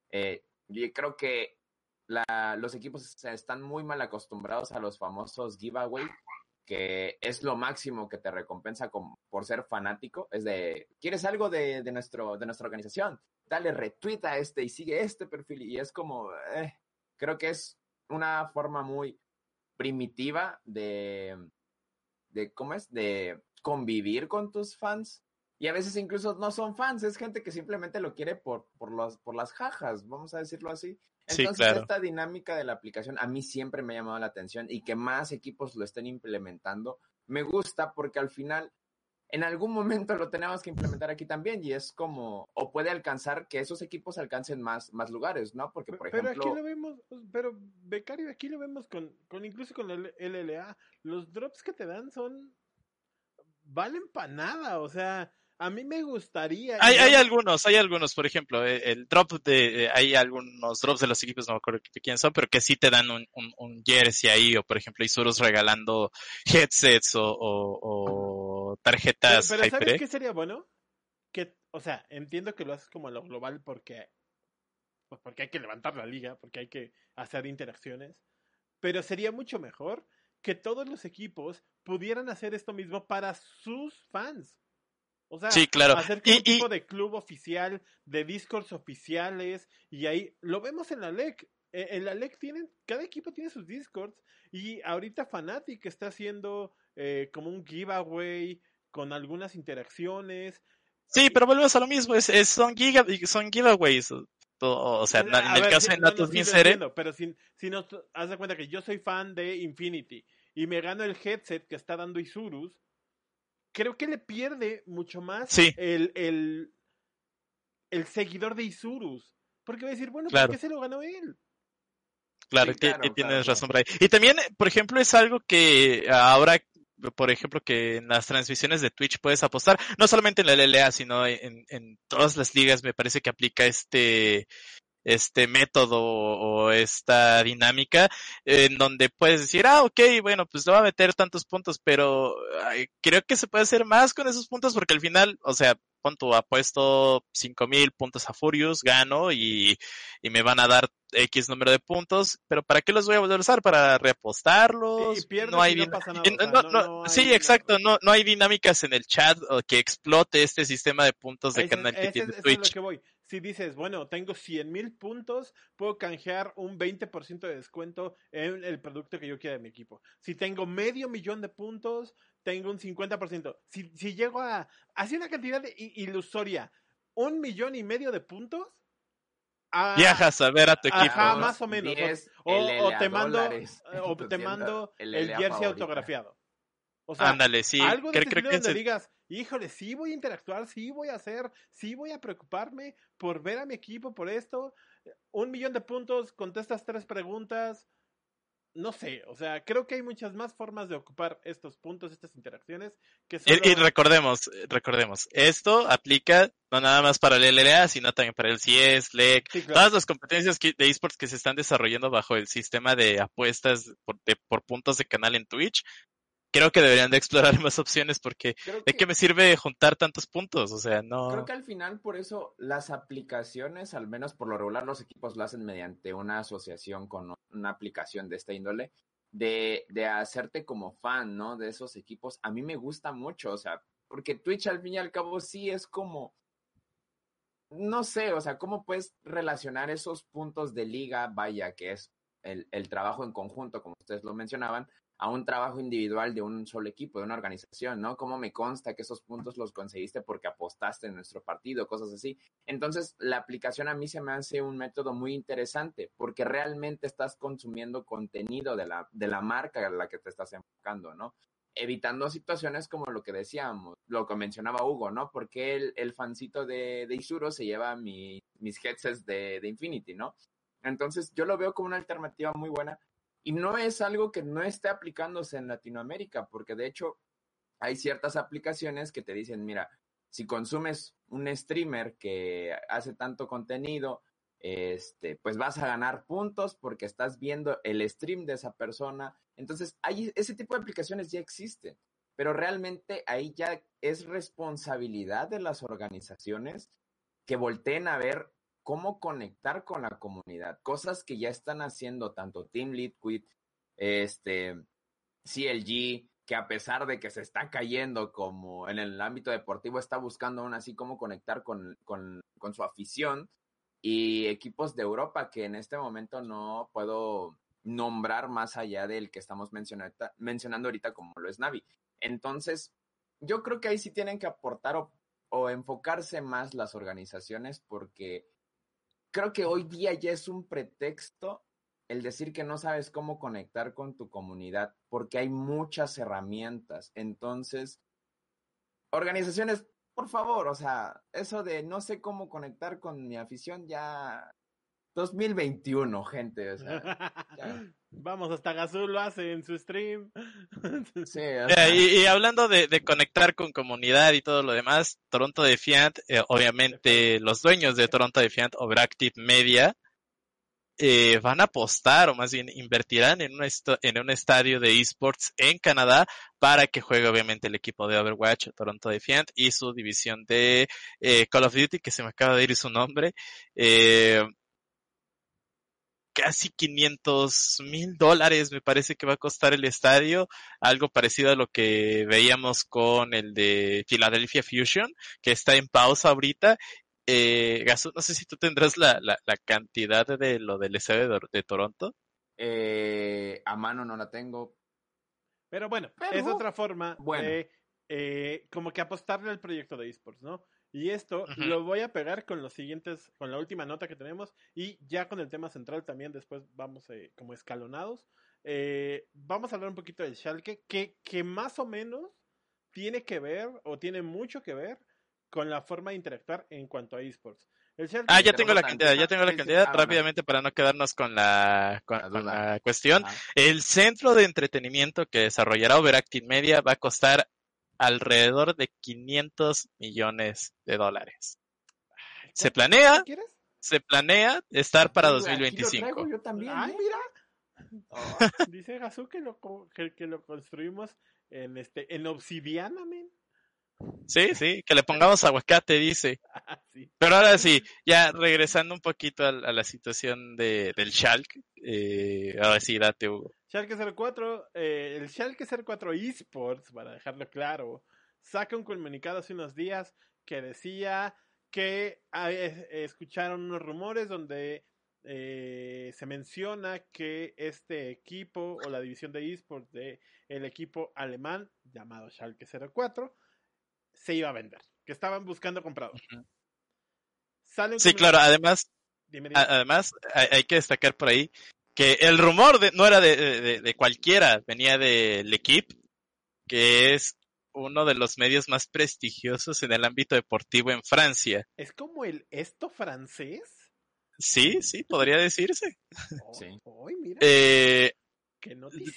Eh, yo creo que la, los equipos están muy mal acostumbrados a los famosos giveaway, que es lo máximo que te recompensa por ser fanático. Es de, ¿quieres algo de, nuestra organización? Dale retweet a este y sigue este perfil. Y es como, eh, creo que es una forma muy primitiva de, ¿cómo es? De convivir con tus fans. Y a veces incluso no son fans, es gente que simplemente lo quiere por, por, por las jajas, vamos a decirlo así. Entonces, sí, claro. esta dinámica de la aplicación a mí siempre me ha llamado la atención y que más equipos lo estén implementando, me gusta porque al final, en algún momento lo tenemos que implementar aquí también y es como, o puede alcanzar que esos equipos alcancen más, más lugares, ¿no? Porque, por pero ejemplo... aquí lo vemos, pero Becario, aquí lo vemos con, con incluso con el LLA, los drops que te dan son, valen para nada, o sea... A mí me gustaría. Hay, hay algunos, hay algunos, por ejemplo, el, el drop de, eh, hay algunos drops de los equipos, no me acuerdo quién son, pero que sí te dan un, un, un jersey ahí, o por ejemplo, Isurus regalando headsets o, o, o tarjetas. Pero, pero ¿sabes qué sería bueno? Que, o sea, entiendo que lo haces como a lo global porque, pues porque hay que levantar la liga, porque hay que hacer interacciones, pero sería mucho mejor que todos los equipos pudieran hacer esto mismo para sus fans. O sea, sí, claro. hacer y, un tipo de club oficial, de discords oficiales, y ahí lo vemos en la LEC. En la LEC tienen, cada equipo tiene sus discords, y ahorita Fnatic está haciendo eh, como un giveaway con algunas interacciones. Sí, pero volvemos a lo mismo, es, es son, giga, son giveaways. O sea, en a el ver, caso de no, Natus no, sí, entiendo, pero si, si nos haz de cuenta que yo soy fan de Infinity y me gano el headset que está dando Isurus, creo que le pierde mucho más sí. el, el, el, seguidor de Isurus. Porque va a decir, bueno, claro. ¿por qué se lo ganó él? Claro, sí, claro tienes claro. razón ahí. Y también, por ejemplo, es algo que ahora, por ejemplo, que en las transmisiones de Twitch puedes apostar, no solamente en la LLA, sino en, en todas las ligas me parece que aplica este, este método o esta dinámica en donde puedes decir, ah, ok, bueno, pues le va a meter tantos puntos, pero ay, creo que se puede hacer más con esos puntos porque al final, o sea, punto, apuesto cinco mil puntos a Furious, gano y, y, me van a dar X número de puntos, pero ¿para qué los voy a volver a usar? ¿Para reapostarlos? Sí, no hay no pasa nada. No, no, no, sí, exacto, no, no hay dinámicas en el chat que explote este sistema de puntos de canal que tiene Twitch. Lo que voy. Si dices, bueno, tengo 100 mil puntos, puedo canjear un 20% de descuento en el producto que yo quiera de mi equipo. Si tengo medio millón de puntos, tengo un 50%. Si, si llego a, así una cantidad de ilusoria, un millón y medio de puntos, a, viajas a ver a tu equipo. Ajá, más o menos. O, o, o, te mando, o te mando el, jersey favorita. autografiado. O sea, Ándale, sí. algo de creo, creo donde que se... digas, híjole, sí voy a interactuar, sí voy a hacer, sí voy a preocuparme por ver a mi equipo, por esto. Un millón de puntos, contestas tres preguntas. No sé, o sea, creo que hay muchas más formas de ocupar estos puntos, estas interacciones. Que solo... y, y, recordemos, recordemos, esto aplica no nada más para el LLA, sino también para el CS, LEC, sí, claro. todas las competencias de esports que se están desarrollando bajo el sistema de apuestas por, de, por puntos de canal en Twitch, creo que deberían de explorar más opciones porque que, ¿de qué me sirve juntar tantos puntos? O sea, no. Creo que al final por eso las aplicaciones, al menos por lo regular los equipos lo hacen mediante una asociación con una aplicación de esta índole, de, de hacerte como fan, ¿no? De esos equipos. A mí me gusta mucho, o sea, porque Twitch al fin y al cabo sí es como no sé, o sea, ¿cómo puedes relacionar esos puntos de liga, vaya, que es el, el trabajo en conjunto, como ustedes lo mencionaban, a un trabajo individual de un solo equipo, de una organización, ¿no? ¿Cómo me consta que esos puntos los conseguiste porque apostaste en nuestro partido, cosas así? Entonces, la aplicación a mí se me hace un método muy interesante porque realmente estás consumiendo contenido de la, de la marca a la que te estás enfocando, ¿no? Evitando situaciones como lo que decíamos, lo que mencionaba Hugo, ¿no? Porque el, el fancito de, de Isuro se lleva mi, mis headsets de, de Infinity, ¿no? Entonces, yo lo veo como una alternativa muy buena y no es algo que no esté aplicándose en Latinoamérica, porque de hecho hay ciertas aplicaciones que te dicen, mira, si consumes un streamer que hace tanto contenido, este, pues vas a ganar puntos porque estás viendo el stream de esa persona. Entonces, hay, ese tipo de aplicaciones ya existen. pero realmente ahí ya es responsabilidad de las organizaciones que volteen a ver cómo conectar con la comunidad, cosas que ya están haciendo tanto Team Liquid, este, CLG, que a pesar de que se está cayendo como en el ámbito deportivo, está buscando aún así cómo conectar con, con, su afición y equipos de Europa que en este momento no puedo nombrar más allá del que estamos mencionando, mencionando ahorita como lo es Navi. Entonces, yo creo que ahí sí tienen que aportar o, o enfocarse más las organizaciones porque creo que hoy día ya es un pretexto el decir que no sabes cómo conectar con tu comunidad, porque hay muchas herramientas. Entonces, organizaciones, por favor, o sea, eso de no sé cómo conectar con mi afición ya 2021, gente, o sea, ya. Vamos, hasta Gazul lo hace en su stream. Sí, o sea, y, y hablando de, de conectar con comunidad y todo lo demás, Toronto Defiant, eh, obviamente los dueños de Toronto Defiant, Overactive Media, eh, van a apostar o más bien invertirán en un, esto- en un estadio de esports en Canadá para que juegue obviamente el equipo de Overwatch, Toronto Defiant y su división de eh, Call of Duty, que se me acaba de ir su nombre. Eh, casi 500 mil dólares me parece que va a costar el estadio, algo parecido a lo que veíamos con el de Philadelphia Fusion, que está en pausa ahorita. Eh, Gasu, no sé si tú tendrás la, la, la cantidad de lo del estadio de, de Toronto. eh, a mano no la tengo. Pero bueno, Pero, es otra forma bueno. de eh, como que apostarle al proyecto de esports, ¿no? Y esto lo voy a pegar con los siguientes, con la última nota que tenemos y ya con el tema central también después vamos eh, como escalonados. Eh, vamos a hablar un poquito del Schalke, que, que más o menos tiene que ver o tiene mucho que ver con la forma de interactuar en cuanto a esports. El Schalke, Ah, ya tengo la cantidad, ya tengo la cantidad. Ah. Rápidamente para no quedarnos con la, con, la cuestión. Ah, El centro de entretenimiento que desarrollará Overactive Media va a costar alrededor de 500 millones de dólares. Se planea, ¿Quieres? se planea estar para Uy, aquí lo 2025. traigo yo también. Ay, mira. Oh, Dice Gasu que lo, que, que lo construimos en este en obsidiana, men. Sí, sí, que le pongamos aguacate, dice. Ah, sí. Pero ahora sí, ya regresando un poquito a, a la situación de, del Schalke, eh, ahora sí, date Hugo. Schalke 04, eh, el Schalke 04 Esports, para dejarlo claro, saca un comunicado hace unos días que decía que ah, eh, escucharon unos rumores donde eh, se menciona que este equipo o la división de esports de el equipo alemán llamado Schalke 04 se iba a vender, que estaban buscando comprador. Un Sí, claro, además, Dime, dime. a- además hay que destacar por ahí que el rumor de- no era de, de- de cualquiera, venía del equipo, que es uno de los medios más prestigiosos en el ámbito deportivo en Francia. ¿Es como el esto francés? Sí, sí, podría decirse. Oh, Sí. Hoy, mira, Eh,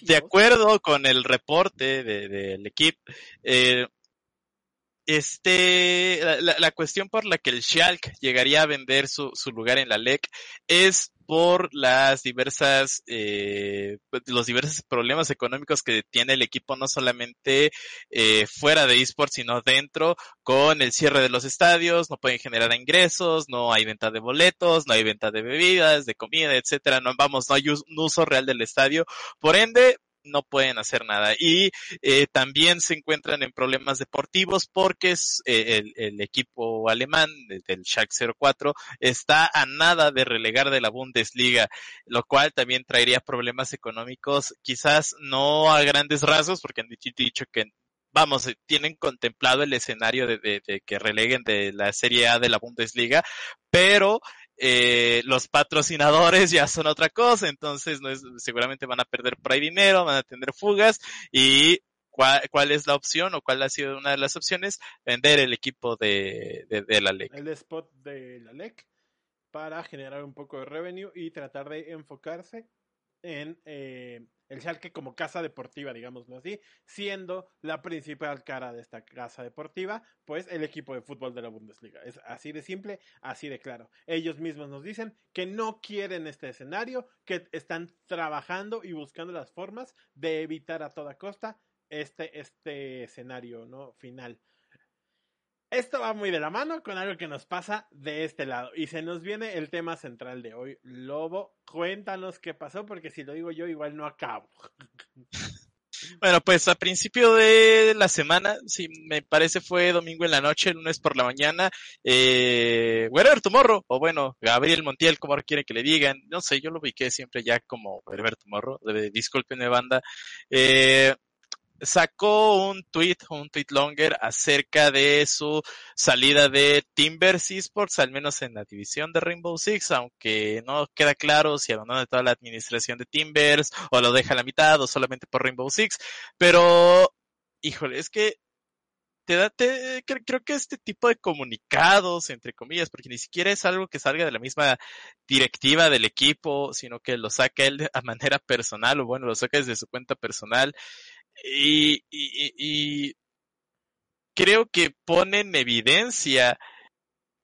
de acuerdo con el reporte de- del equipo, eh, este, la cuestión por la que el Schalke llegaría a vender su, su lugar en la LEC es por las diversas, eh, los diversos problemas económicos que tiene el equipo, no solamente eh, fuera de esports, sino dentro, con el cierre de los estadios, no pueden generar ingresos, no hay venta de boletos, no hay venta de bebidas, de comida, etcétera, no vamos, no hay un uso real del estadio, por ende, no pueden hacer nada. Y eh, también se encuentran en problemas deportivos porque es, eh, el, el equipo alemán de- del Schalke 04 está a nada de relegar de la Bundesliga, lo cual también traería problemas económicos, quizás no a grandes rasgos, porque han dicho, que vamos, tienen contemplado el escenario de, de- de que releguen de la Serie A de la Bundesliga, pero eh, los patrocinadores ya son otra cosa, entonces no es, seguramente van a perder por ahí dinero, van a tener fugas y ¿cuál, cuál es la opción o cuál ha sido una de las opciones? Vender el equipo de, de, la liga. el spot de la LEC para generar un poco de revenue y tratar de enfocarse en eh, el Schalke como casa deportiva, digámoslo así, siendo la principal cara de esta casa deportiva, pues el equipo de fútbol de la Bundesliga. Es así de simple, así de claro. Ellos mismos nos dicen que no quieren este escenario, que están trabajando y buscando las formas de evitar a toda costa este, este escenario, ¿no? Final. Esto va muy de la mano con algo que nos pasa de este lado. Y se nos viene el tema central de hoy. Lobo, cuéntanos qué pasó, porque si lo digo yo, igual no acabo. Bueno, pues a principio de la semana, sí, me parece fue domingo en la noche, lunes por la mañana, eh, Wherever o bueno, Gabriel Montiel, como quiere que le digan, no sé, yo lo ubiqué siempre ya como Wherever Tomorrow, disculpenme banda, eh, sacó un tweet, un tweet longer acerca de su salida de Timbers Esports, al menos en la división de Rainbow Six, aunque no queda claro si abandona toda la administración de Timbers o lo deja a la mitad o solamente por Rainbow Six, pero híjole, es que te da, te, creo que este tipo de comunicados, entre comillas, porque ni siquiera es algo que salga de la misma directiva del equipo, sino que lo saca él a manera personal, o bueno, lo saca desde su cuenta personal, y, y, creo que pone en evidencia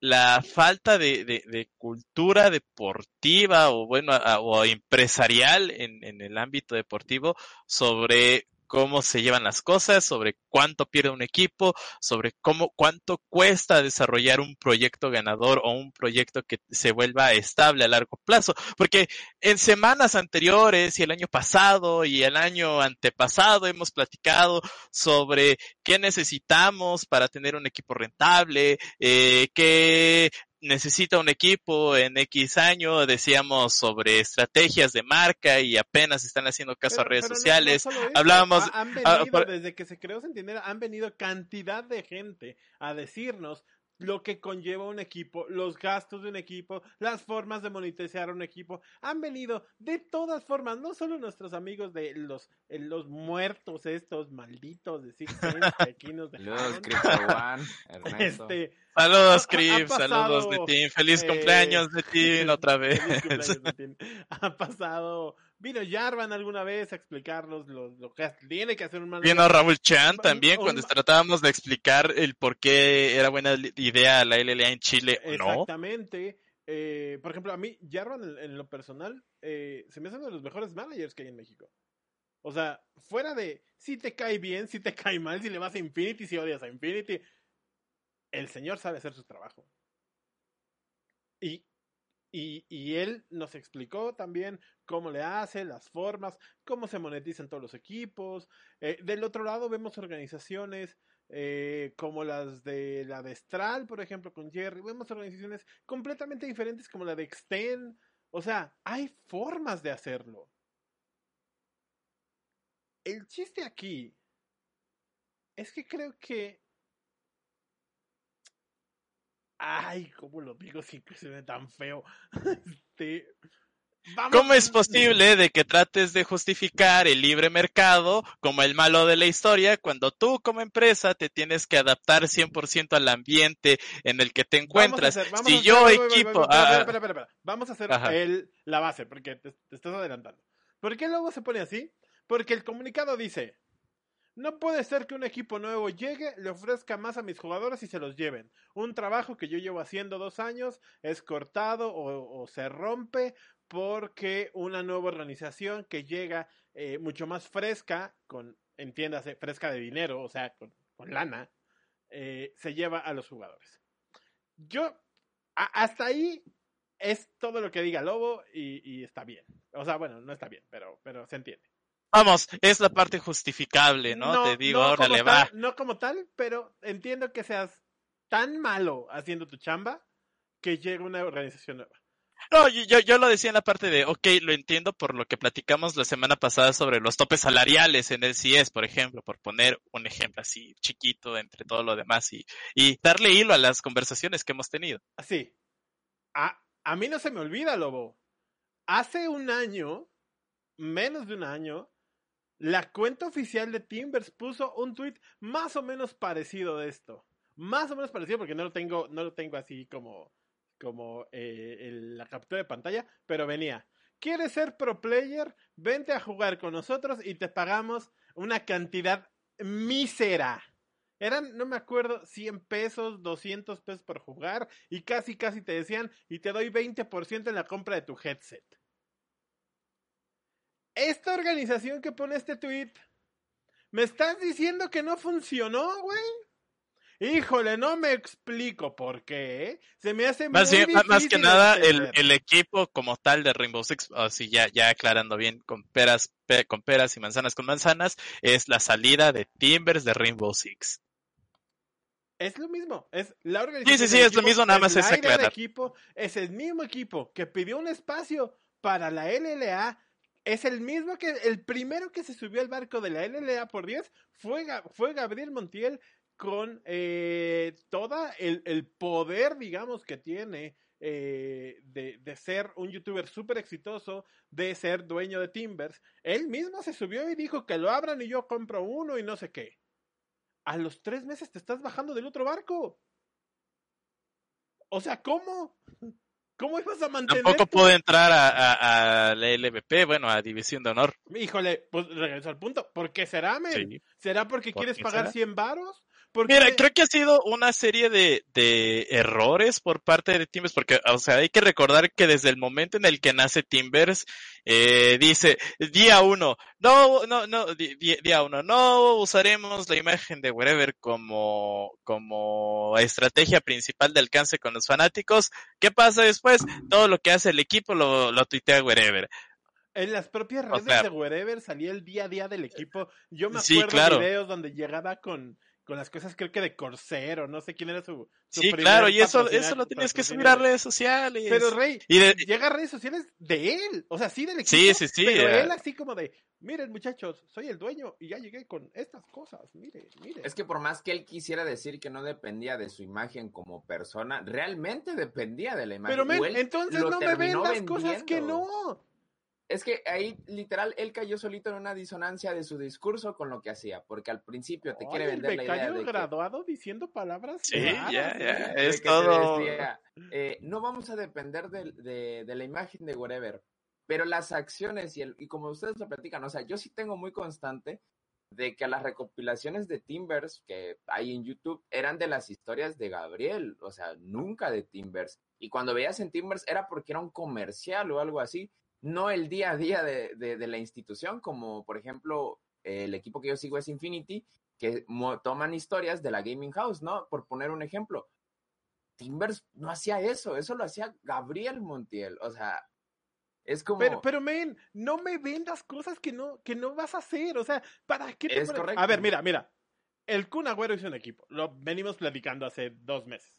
la falta de, cultura deportiva o bueno o empresarial en, en el ámbito deportivo sobre cómo se llevan las cosas, sobre cuánto pierde un equipo, sobre cómo, cuánto cuesta desarrollar un proyecto ganador o un proyecto que se vuelva estable a largo plazo. Porque en semanas anteriores y el año pasado y el año antepasado hemos platicado sobre qué necesitamos para tener un equipo rentable, eh, qué necesita un equipo en X año, decíamos sobre estrategias de marca y apenas están haciendo caso a redes sociales. Hablábamos... Han venido, desde que se creó Sentinela, han venido cantidad de gente a decirnos lo que conlleva un equipo, los gastos de un equipo, las formas de monetizar un equipo, han venido de todas formas, no solo nuestros amigos de los, eh, los muertos estos malditos de Six aquí nos Saludos, Este, saludos, Chris, saludos, Netín, feliz cumpleaños, Netín, otra vez. Ha pasado Vino Jarvan alguna vez a explicarnos lo, lo que tiene que hacer un mal. Vino Raúl Chan también cuando tratábamos de explicar el por qué era buena idea la LLA en Chile o no. Exactamente. Eh, por ejemplo, a mí Jarvan en, lo personal eh, se me hace uno de los mejores managers que hay en México. O sea, fuera de si te cae bien, si te cae mal, si le vas a Infinity, si odias a Infinity, el señor sabe hacer su trabajo. Y y, él nos explicó también cómo le hace, las formas, cómo se monetizan todos los equipos. Eh, del otro lado vemos organizaciones eh, como las de la Destral, por ejemplo, con Jerry. Vemos organizaciones completamente diferentes como la de Extend. O sea, hay formas de hacerlo. El chiste aquí es que creo que Ay, ¿cómo lo digo sin que se ve tan feo? Este, ¿Cómo es posible de que trates de justificar el libre mercado como el malo de la historia cuando tú como empresa te tienes que adaptar 100% al ambiente en el que te encuentras? si yo equipo... Vamos a hacer el, la base porque te, te estás adelantando. ¿Por qué luego se pone así? Porque el comunicado dice, no puede ser que un equipo nuevo llegue, le ofrezca más a mis jugadores y se los lleven. Un trabajo que yo llevo haciendo dos años es cortado o, se rompe porque una nueva organización que llega eh, mucho más fresca, con, entiéndase, fresca de dinero, o sea, con, lana, eh, se lleva a los jugadores. Yo, hasta ahí es todo lo que diga Lobo y, está bien. O sea, bueno, no está bien, pero se entiende. Vamos, es la parte justificable, ¿no? Te digo, ahora le va. No como tal, pero entiendo que seas tan malo haciendo tu chamba que llegue una organización nueva. No, yo, yo lo decía en la parte de, ok, lo entiendo por lo que platicamos la semana pasada sobre los topes salariales en el CIES, por ejemplo, por poner un ejemplo así chiquito entre todo lo demás y, y darle hilo a las conversaciones que hemos tenido. Así. A, a mí no se me olvida, Lobo. Hace un año, menos de un año, la cuenta oficial de Timbers puso un tweet más o menos parecido de esto. Más o menos parecido porque no lo tengo, no lo tengo así como, como eh, la captura de pantalla, pero venía. ¿Quieres ser pro player? Vente a jugar con nosotros y te pagamos una cantidad mísera. Eran, no me acuerdo, 100 pesos, 200 pesos por jugar y casi, casi te decían y te doy 20% en la compra de tu headset esta organización que pone este tweet ¿Me estás diciendo que no funcionó, güey? Híjole, no me explico por qué. Se me hace más, muy bien, más- más que nada, el, el equipo como tal de Rainbow Six, así ya, ya aclarando bien, con peras, pe- con peras y manzanas con manzanas, es la salida de Timbers de Rainbow Six. Es lo mismo, es la organización. Sí, sí, sí, es lo mismo, nada más es aclarar. equipo es el mismo equipo que pidió un espacio para la LLA. Es el mismo que el primero que se subió al barco de la LLA por 10 fue, fue Gabriel Montiel con eh, toda el, el poder, digamos, que tiene eh, de, de ser un youtuber súper exitoso, de ser dueño de Timbers. Él mismo se subió y dijo que lo abran y yo compro uno y no sé qué. A los tres meses te estás bajando del otro barco. O sea, ¿cómo? ¿Cómo ibas a mantener? Tampoco puede entrar a, a- a la LVP, bueno, a División de Honor. Híjole, pues regreso al punto. ¿Por qué será, men? Sí. ¿Será porque ¿Por quieres pagar será? 100 varos? Porque Mira, creo que ha sido una serie de, de errores por parte de Timbers, porque, o sea, hay que recordar que desde el momento en el que nace Timbers, eh, dice, día uno, no, no, no, día uno, no usaremos la imagen de Wherever como, como estrategia principal de alcance con los fanáticos. ¿Qué pasa después? Todo lo que hace el equipo lo, lo tuitea Wherever. en las propias o redes sea- de Wherever salía el día a día del equipo. Yo me Sí, acuerdo claro. de videos donde llegaba con, con las cosas, creo que de Corsero, no sé quién era su. su Sí, primer claro, y eso, eso lo tenías que subir a redes sociales. Pero Rey, Y de- llega a redes sociales de él, o sea, sí del equipo. Sí, sí, sí, Pero él así como de, miren muchachos, soy el dueño y ya llegué con estas cosas, miren, miren. Es que por más que él quisiera decir que no dependía de su imagen como persona, realmente dependía de la imagen. Pero men, entonces no me terminó vendas cosas que no. Es que ahí literal él cayó solito en una disonancia de su discurso con lo que hacía, porque al principio te quiere vender la idea de que, graduado diciendo palabras Sí, ya, ya, es que todo. decía, eh, no vamos a depender de, de- de la imagen de whatever, pero las acciones y, el, y como ustedes lo platican, o sea, yo sí tengo muy constante de que las recopilaciones de Timbers que hay en YouTube eran de las historias de Gabriel, o sea, nunca de Timbers. Y cuando veías en Timbers era porque era un comercial o algo así, no el día a día de, de- de la institución, como por ejemplo el equipo que yo sigo es Infinity, que toman historias de la Gaming House, ¿no? Por poner un ejemplo. Timbers no hacía eso, eso lo hacía Gabriel Montiel, o sea, es como... Pero, pero, men, no me vendas cosas que no, que no vas a hacer. O sea, ¿para qué te Es correcto. A ver, mira, mira. El Kun Agüero hizo un equipo. Lo venimos platicando hace dos meses.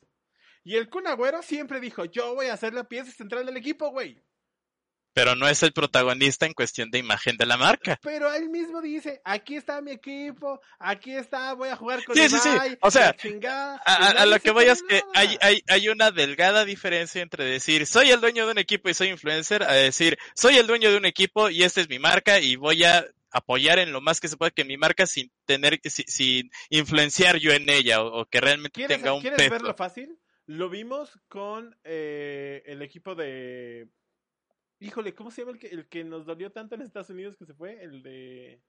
Y el Kun Agüero siempre dijo, yo voy a ser la pieza central del equipo, güey. Pero no es el protagonista en cuestión de imagen de la marca. Pero él mismo dice, aquí está mi equipo, aquí está, voy a jugar con Sí, sí, sí. O sea, chingada". A, lo que voy es que hay, hay, hay una delgada diferencia entre decir soy el dueño de un equipo y soy influencer a decir soy el dueño de un equipo y esta es mi marca y voy a apoyar en lo más que se pueda que mi marca sin tener si- sin influenciar yo en ella o, o que realmente ¿Quieres, tenga un ¿quieres peso. verlo fácil? Lo vimos con eh, el equipo de... Híjole, ¿cómo se llama el que, el que nos dolió tanto en Estados Unidos que se fue? El de...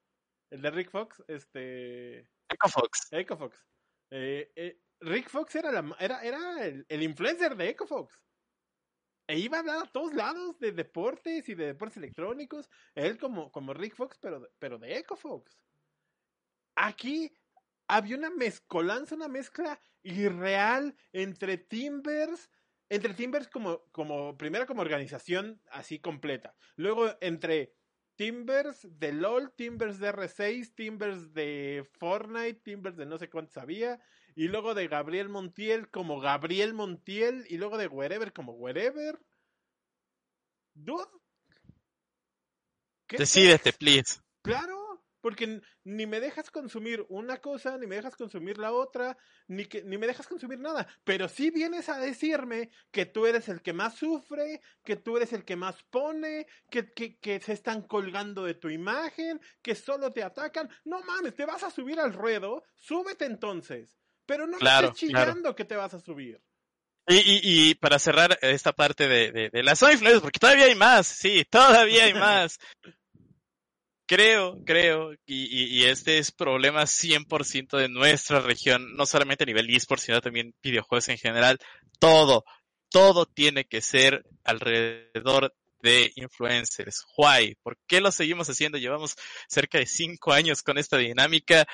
El de Rick Fox, este... Echo Fox. Echo Fox. Eh, eh, Rick Fox era, la, era, era el, el influencer de Echo Fox. E iba a hablar a todos lados de deportes y de deportes electrónicos. Él como, como Rick Fox, pero, pero de Echo Fox. Aquí había una mezcolanza, una mezcla irreal entre Timbers, entre Timbers como, como, primero como organización así completa. Luego entre Timbers de LOL, Timbers de R6, Timbers de Fortnite, Timbers de no sé cuántos había, y luego de Gabriel Montiel como Gabriel Montiel, y luego de Wherever como Wherever. Dude. ¿Qué Decídete, pex? please. Claro, porque ni me dejas consumir una cosa, ni me dejas consumir la otra, ni, que, ni me dejas consumir nada. Pero sí vienes a decirme que tú eres el que más sufre, que tú eres el que más pone, que, que, que se están colgando de tu imagen, que solo te atacan. No mames, te vas a subir al ruedo, súbete entonces. Pero no Claro, me estés claro. chillando que te vas a subir. Y, y, y para cerrar esta parte de, de, de las porque todavía hay más, sí, todavía hay más. Creo, creo, y, y, este es problema 100% de nuestra región, no solamente a nivel esports, sino también videojuegos en general. Todo, todo tiene que ser alrededor de influencers. Why? ¿Por qué lo seguimos haciendo? Llevamos cerca de cinco años con esta dinámica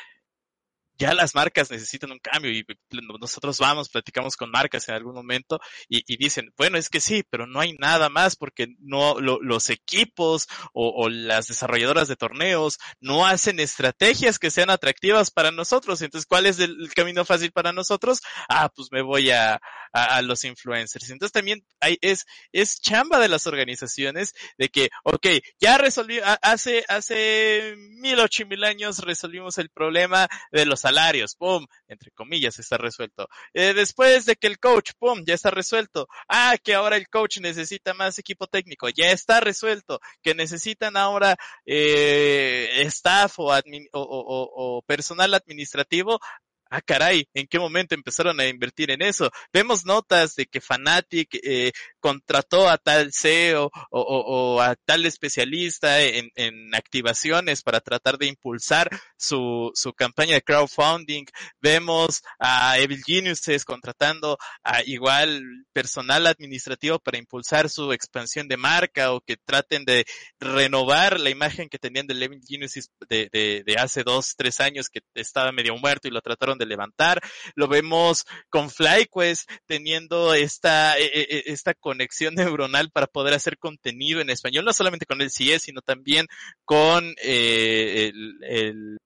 ya las marcas necesitan un cambio y nosotros vamos, platicamos con marcas en algún momento y, dicen, bueno, es que sí, pero no hay nada más porque no lo, los equipos o, las desarrolladoras de torneos no hacen estrategias que sean atractivas para nosotros. Entonces, ¿cuál es el, camino fácil para nosotros? Ah, pues me voy a, a, a los influencers. Entonces también hay, es, es chamba de las organizaciones de que, ok, ya resolví, hace, hace mil ocho mil años resolvimos el problema de los salarios, pum, entre comillas, está resuelto. Eh, después de que el coach, pum, ya está resuelto. Ah, que ahora el coach necesita más equipo técnico, ya está resuelto. Que necesitan ahora eh, staff o, o personal administrativo, ah, caray, ¿en qué momento empezaron a invertir en eso? Vemos notas de que Fanatic eh, contrató a tal CEO o, o, o a tal especialista en, en, activaciones para tratar de impulsar su, su campaña de crowdfunding. Vemos a Evil Geniuses contratando a igual personal administrativo para impulsar su expansión de marca o que traten de renovar la imagen que tenían de Evil Geniuses de, de, de hace dos, tres años que estaba medio muerto y lo trataron de levantar. Lo vemos con FlyQuest teniendo esta, esta conexión neuronal para poder hacer contenido en español, no solamente con el CIE, sino también con eh, el, el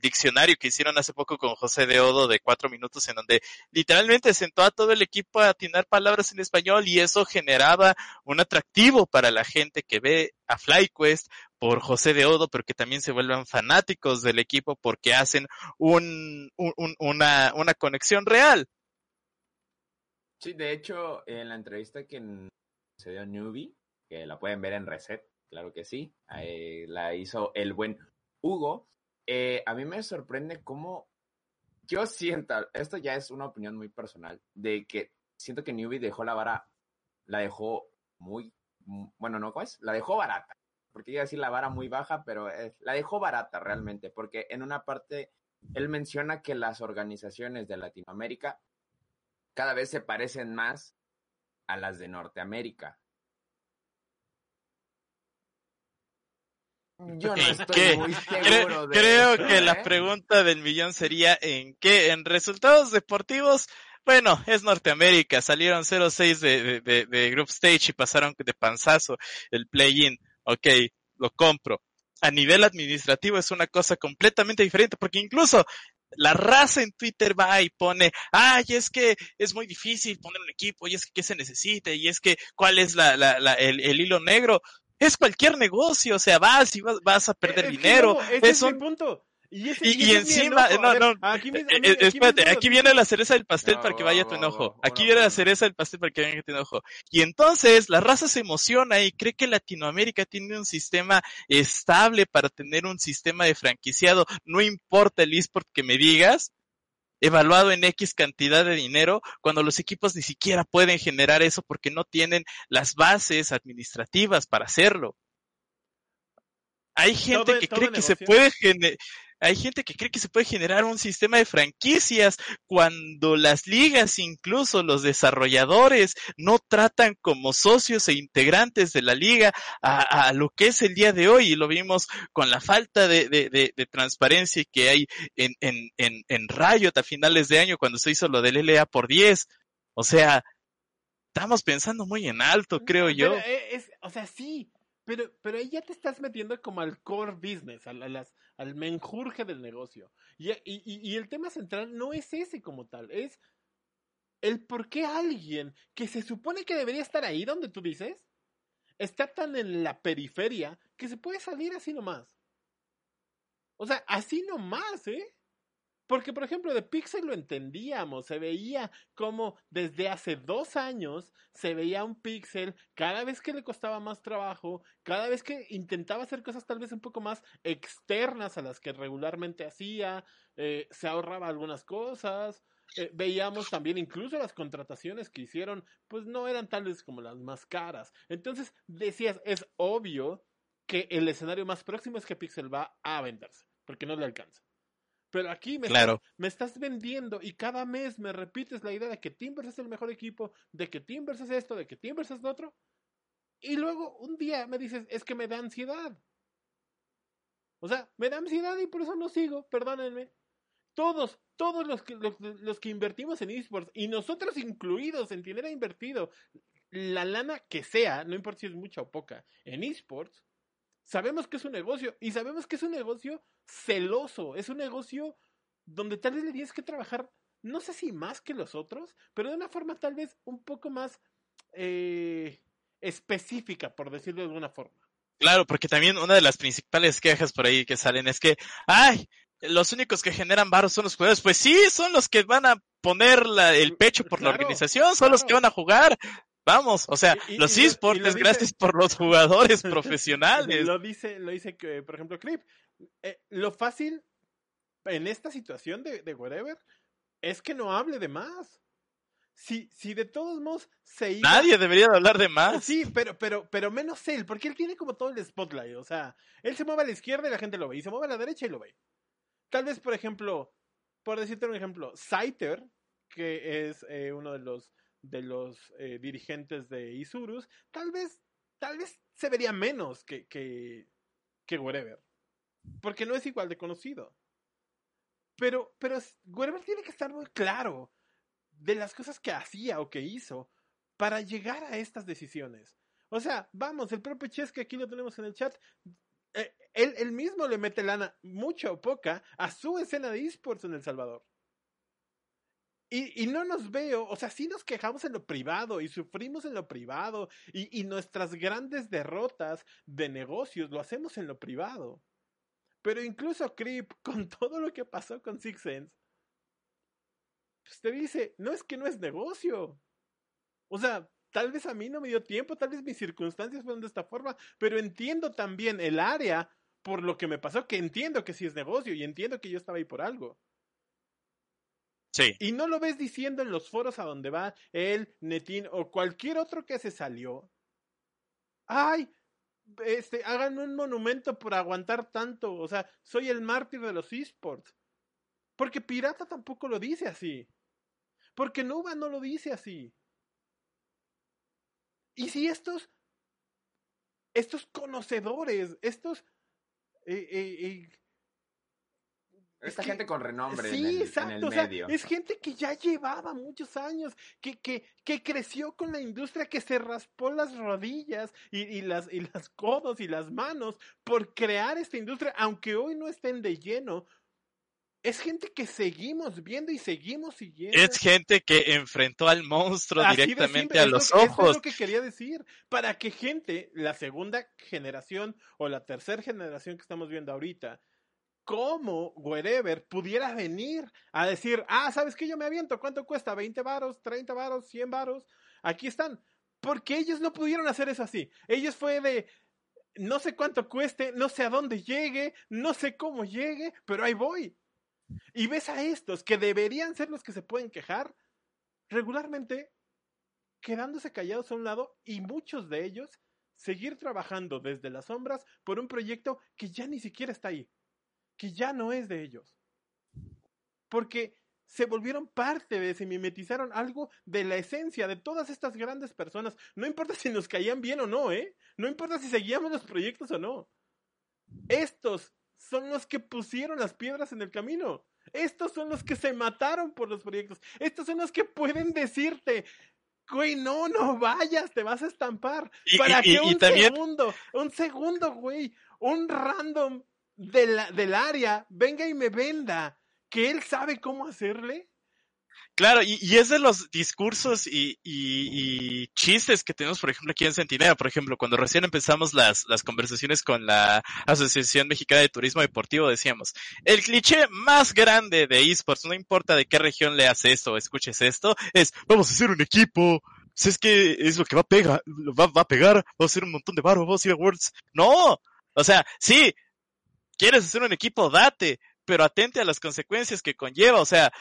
diccionario que hicieron hace poco con José de Odo de cuatro minutos en donde literalmente sentó a todo el equipo a atinar palabras en español y eso generaba un atractivo para la gente que ve a FlyQuest por José de Odo, pero que también se vuelvan fanáticos del equipo porque hacen un, un, una, una conexión real. Sí, de hecho, en la entrevista que se dio Newbie, que la pueden ver en Reset, claro que sí, la hizo el buen Hugo, eh, a mí me sorprende cómo yo siento, esto ya es una opinión muy personal, de que siento que Newbie dejó la vara, la dejó muy, bueno, no, ¿cómo es? La dejó barata, porque iba a decir la vara muy baja, pero es, la dejó barata realmente, porque en una parte él menciona que las organizaciones de Latinoamérica cada vez se parecen más a las de Norteamérica. Yo no estoy ¿Qué? muy seguro creo, de creo eso, que ¿eh? la pregunta del millón sería ¿en qué? En resultados deportivos, bueno, es Norteamérica, salieron 0-6 de, de, de, Group Stage y pasaron de panzazo el play-in. Ok, lo compro. A nivel administrativo es una cosa completamente diferente, porque incluso la raza en Twitter va y pone, ay, es que es muy difícil poner un equipo, y es que qué se necesita, y es que cuál es la, la, la el, el, hilo negro es cualquier negocio, o sea, vas y vas, vas a perder es dinero. No, ese es, un... mi punto. Y, ese, y, y encima, no, no, aquí, eh, aquí espérate, aquí viene la cereza del pastel no, para que vaya tu enojo. Aquí viene la cereza del pastel para que vaya tu enojo. Y entonces la raza se emociona y cree que Latinoamérica tiene un sistema estable para tener un sistema de franquiciado. No importa el eSport que me digas, evaluado en X cantidad de dinero cuando los equipos ni siquiera pueden generar eso porque no tienen las bases administrativas para hacerlo. Hay gente todo, que todo cree negocio. que se puede generar, hay gente que cree que se puede generar un sistema de franquicias cuando las ligas, incluso los desarrolladores, no tratan como socios e integrantes de la liga a, a lo que es el día de hoy. Y lo vimos con la falta de, de, de, de transparencia que hay en, en, en, en Riot a finales de año cuando se hizo lo del LA por 10. O sea, estamos pensando muy en alto, creo yo. Es, o sea, sí, pero, pero ahí ya te estás metiendo como al core business, al, al, al menjurje del negocio. Y, y, y, el tema central no es ese como tal, es el por qué alguien que se supone que debería estar ahí donde tú dices, está tan en la periferia que se puede salir así nomás. O sea, así nomás, ¿eh? Porque, por ejemplo, de Pixel lo entendíamos, se veía como desde hace dos años se veía un Pixel cada vez que le costaba más trabajo, cada vez que intentaba hacer cosas tal vez un poco más externas a las que regularmente hacía, eh, se ahorraba algunas cosas. Eh, veíamos también incluso las contrataciones que hicieron, pues no eran tal vez como las más caras. Entonces decías, es obvio que el escenario más próximo es que Pixel va a venderse, porque no le alcanza. Pero aquí me, claro. estás, me, estás, vendiendo y cada mes me repites la idea de que Timbers es el mejor equipo, de que Timbers es esto, de que Timbers es lo otro. Y luego un día me dices, es que me da ansiedad. O sea, me da ansiedad y por eso no sigo, perdónenme. Todos, todos los que, los, los que invertimos en esports, y nosotros incluidos en quien era invertido, la lana que sea, no importa si es mucha o poca, en esports, sabemos que es un negocio y sabemos que es un negocio celoso, es un negocio donde tal vez le tienes que trabajar, no sé si más que los otros, pero de una forma tal vez un poco más eh, específica, por decirlo de alguna forma. Claro, porque también una de las principales quejas por ahí que salen es que, ay, los únicos que generan barros son los jugadores. Pues sí, son los que van a poner la, el pecho por la organización, son los que van a jugar. Vamos, o sea, Y- los esports es gracias por los jugadores profesionales. Lo dice, lo dice que, por ejemplo, Crip. Eh, lo fácil en esta situación de, de whatever es que no hable de más. Si, si de todos modos se iba. Nadie debería de hablar de más. Sí, pero, pero, pero menos él, porque él tiene como todo el spotlight. O sea, él se mueve a la izquierda y la gente lo ve, y se mueve a la derecha y lo ve. Tal vez, por ejemplo, por decirte un ejemplo, Saiter, que es eh, uno de los de los eh, dirigentes de Isurus, tal vez, tal vez se vería menos que, que, que Wherever. Porque no es igual de conocido. Pero, pero Wherever tiene que estar muy claro de las cosas que hacía o que hizo para llegar a estas decisiones. O sea, vamos, el propio Ches que aquí lo tenemos en el chat, eh, él, él mismo le mete lana, mucha o poca, a su escena de esports en El Salvador. Y, y no nos veo, o sea, sí nos quejamos en lo privado y sufrimos en lo privado y, nuestras grandes derrotas de negocios lo hacemos en lo privado. Pero incluso Creep, con todo lo que pasó con Six Sense, pues te dice, no es que no es negocio. O sea, tal vez a mí no me dio tiempo, tal vez mis circunstancias fueron de esta forma, pero entiendo también el área por lo que me pasó, que entiendo que sí es negocio y entiendo que yo estaba ahí por algo. Sí. Y no lo ves diciendo en los foros a donde va él, Netín o cualquier otro que se salió. Ay, este, hagan un monumento por aguantar tanto. O sea, soy el mártir de los esports. Porque Pirata tampoco lo dice así. Porque Nuba no lo dice así. Y si estos, estos conocedores, estos eh, eh, eh, Esta es que- gente con renombre Sí, en, el, exacto. en el o sea, medio. es gente que ya llevaba muchos años, que, que, que creció con la industria, que se raspó las rodillas y, y las, y las codos y las manos por crear esta industria, aunque hoy no estén de lleno. Es gente que seguimos viendo y seguimos siguiendo. Es gente que enfrentó al monstruo Así directamente simple, a es lo los que- eso es lo que quería decir. Para que gente, la segunda generación o la tercera generación que estamos viendo ahorita, como wherever pudiera venir a decir, ah, ¿sabes qué? Yo me aviento, ¿cuánto cuesta? ¿20 varos? ¿30 varos? ¿100 varos? Aquí están. Porque ellos no pudieron hacer eso así. Ellos fue de, no sé cuánto cueste, no sé a dónde llegue, no sé cómo llegue, pero ahí voy. Y ves a estos que deberían ser los que se pueden quejar, regularmente quedándose callados a un lado y muchos de ellos seguir trabajando desde las sombras por un proyecto que ya ni siquiera está ahí, que ya no es de ellos. Porque se volvieron parte de, se mimetizaron algo de la esencia de todas estas grandes personas. No importa si nos caían bien o no, ¿eh? No importa si seguíamos los proyectos o no. Estos son los que pusieron las piedras en el camino. Estos son los que se mataron por los proyectos. Estos son los que pueden decirte, güey, no, no vayas, te vas a estampar. Y- Para y- y un también- segundo, un segundo, güey, un random de del área venga y me venda que él sabe cómo hacerle. Claro, y, y es de los discursos y, y- y chistes que tenemos, por ejemplo, aquí en Centinela. Por ejemplo, cuando recién empezamos las, las conversaciones con la Asociación Mexicana de Turismo Deportivo, decíamos, el cliché más grande de esports, no importa de qué región leas esto o escuches esto, es, vamos a hacer un equipo, si es que es lo que va a pegar, va, va a pegar, va a hacer un montón de barro, vamos a ir a Worlds. No, o sea, sí, quieres hacer un equipo, date, pero atente a las consecuencias que conlleva, o sea,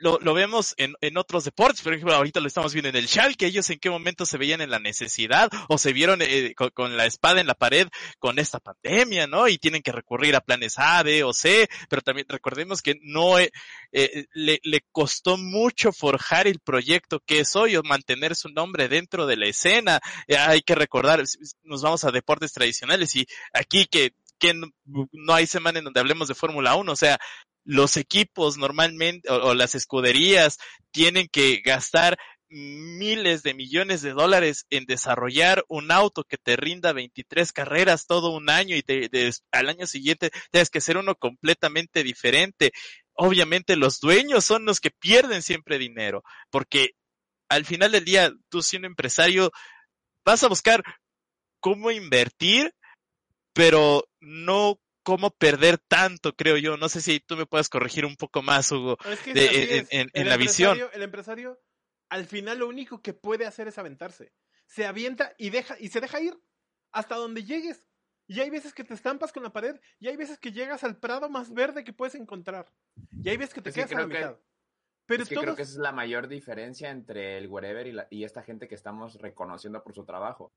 lo, lo vemos en, en otros deportes, por ejemplo, ahorita lo estamos viendo en el que ellos en qué momento se veían en la necesidad o se vieron eh, con, con, la espada en la pared con esta pandemia, ¿no? Y tienen que recurrir a planes A, B o C, pero también recordemos que no eh, eh, le, le costó mucho forjar el proyecto que es hoy o mantener su nombre dentro de la escena. Eh, hay que recordar, nos vamos a deportes tradicionales y aquí que que no hay semana en donde hablemos de Fórmula 1, o sea, los equipos normalmente o, las escuderías tienen que gastar miles de millones de dólares en desarrollar un auto que te rinda 23 carreras todo un año y te, al año siguiente tienes que ser uno completamente diferente. Obviamente los dueños son los que pierden siempre dinero, porque al final del día tú siendo empresario vas a buscar cómo invertir, pero no cómo perder tanto, creo yo. No sé si tú me puedes corregir un poco más, Hugo, Es que de, en, la visión. empresario- El empresario, al final, lo único que puede hacer es aventarse. Se avienta y deja, y se deja ir hasta donde llegues. Y hay veces que te estampas con la pared, y hay veces que llegas al prado más verde que puedes encontrar. Y hay veces que te Es que quedas a la creo que- mitad. Pero es que todos, creo que esa es la mayor diferencia entre el wherever y, la- y esta gente que estamos reconociendo por su trabajo.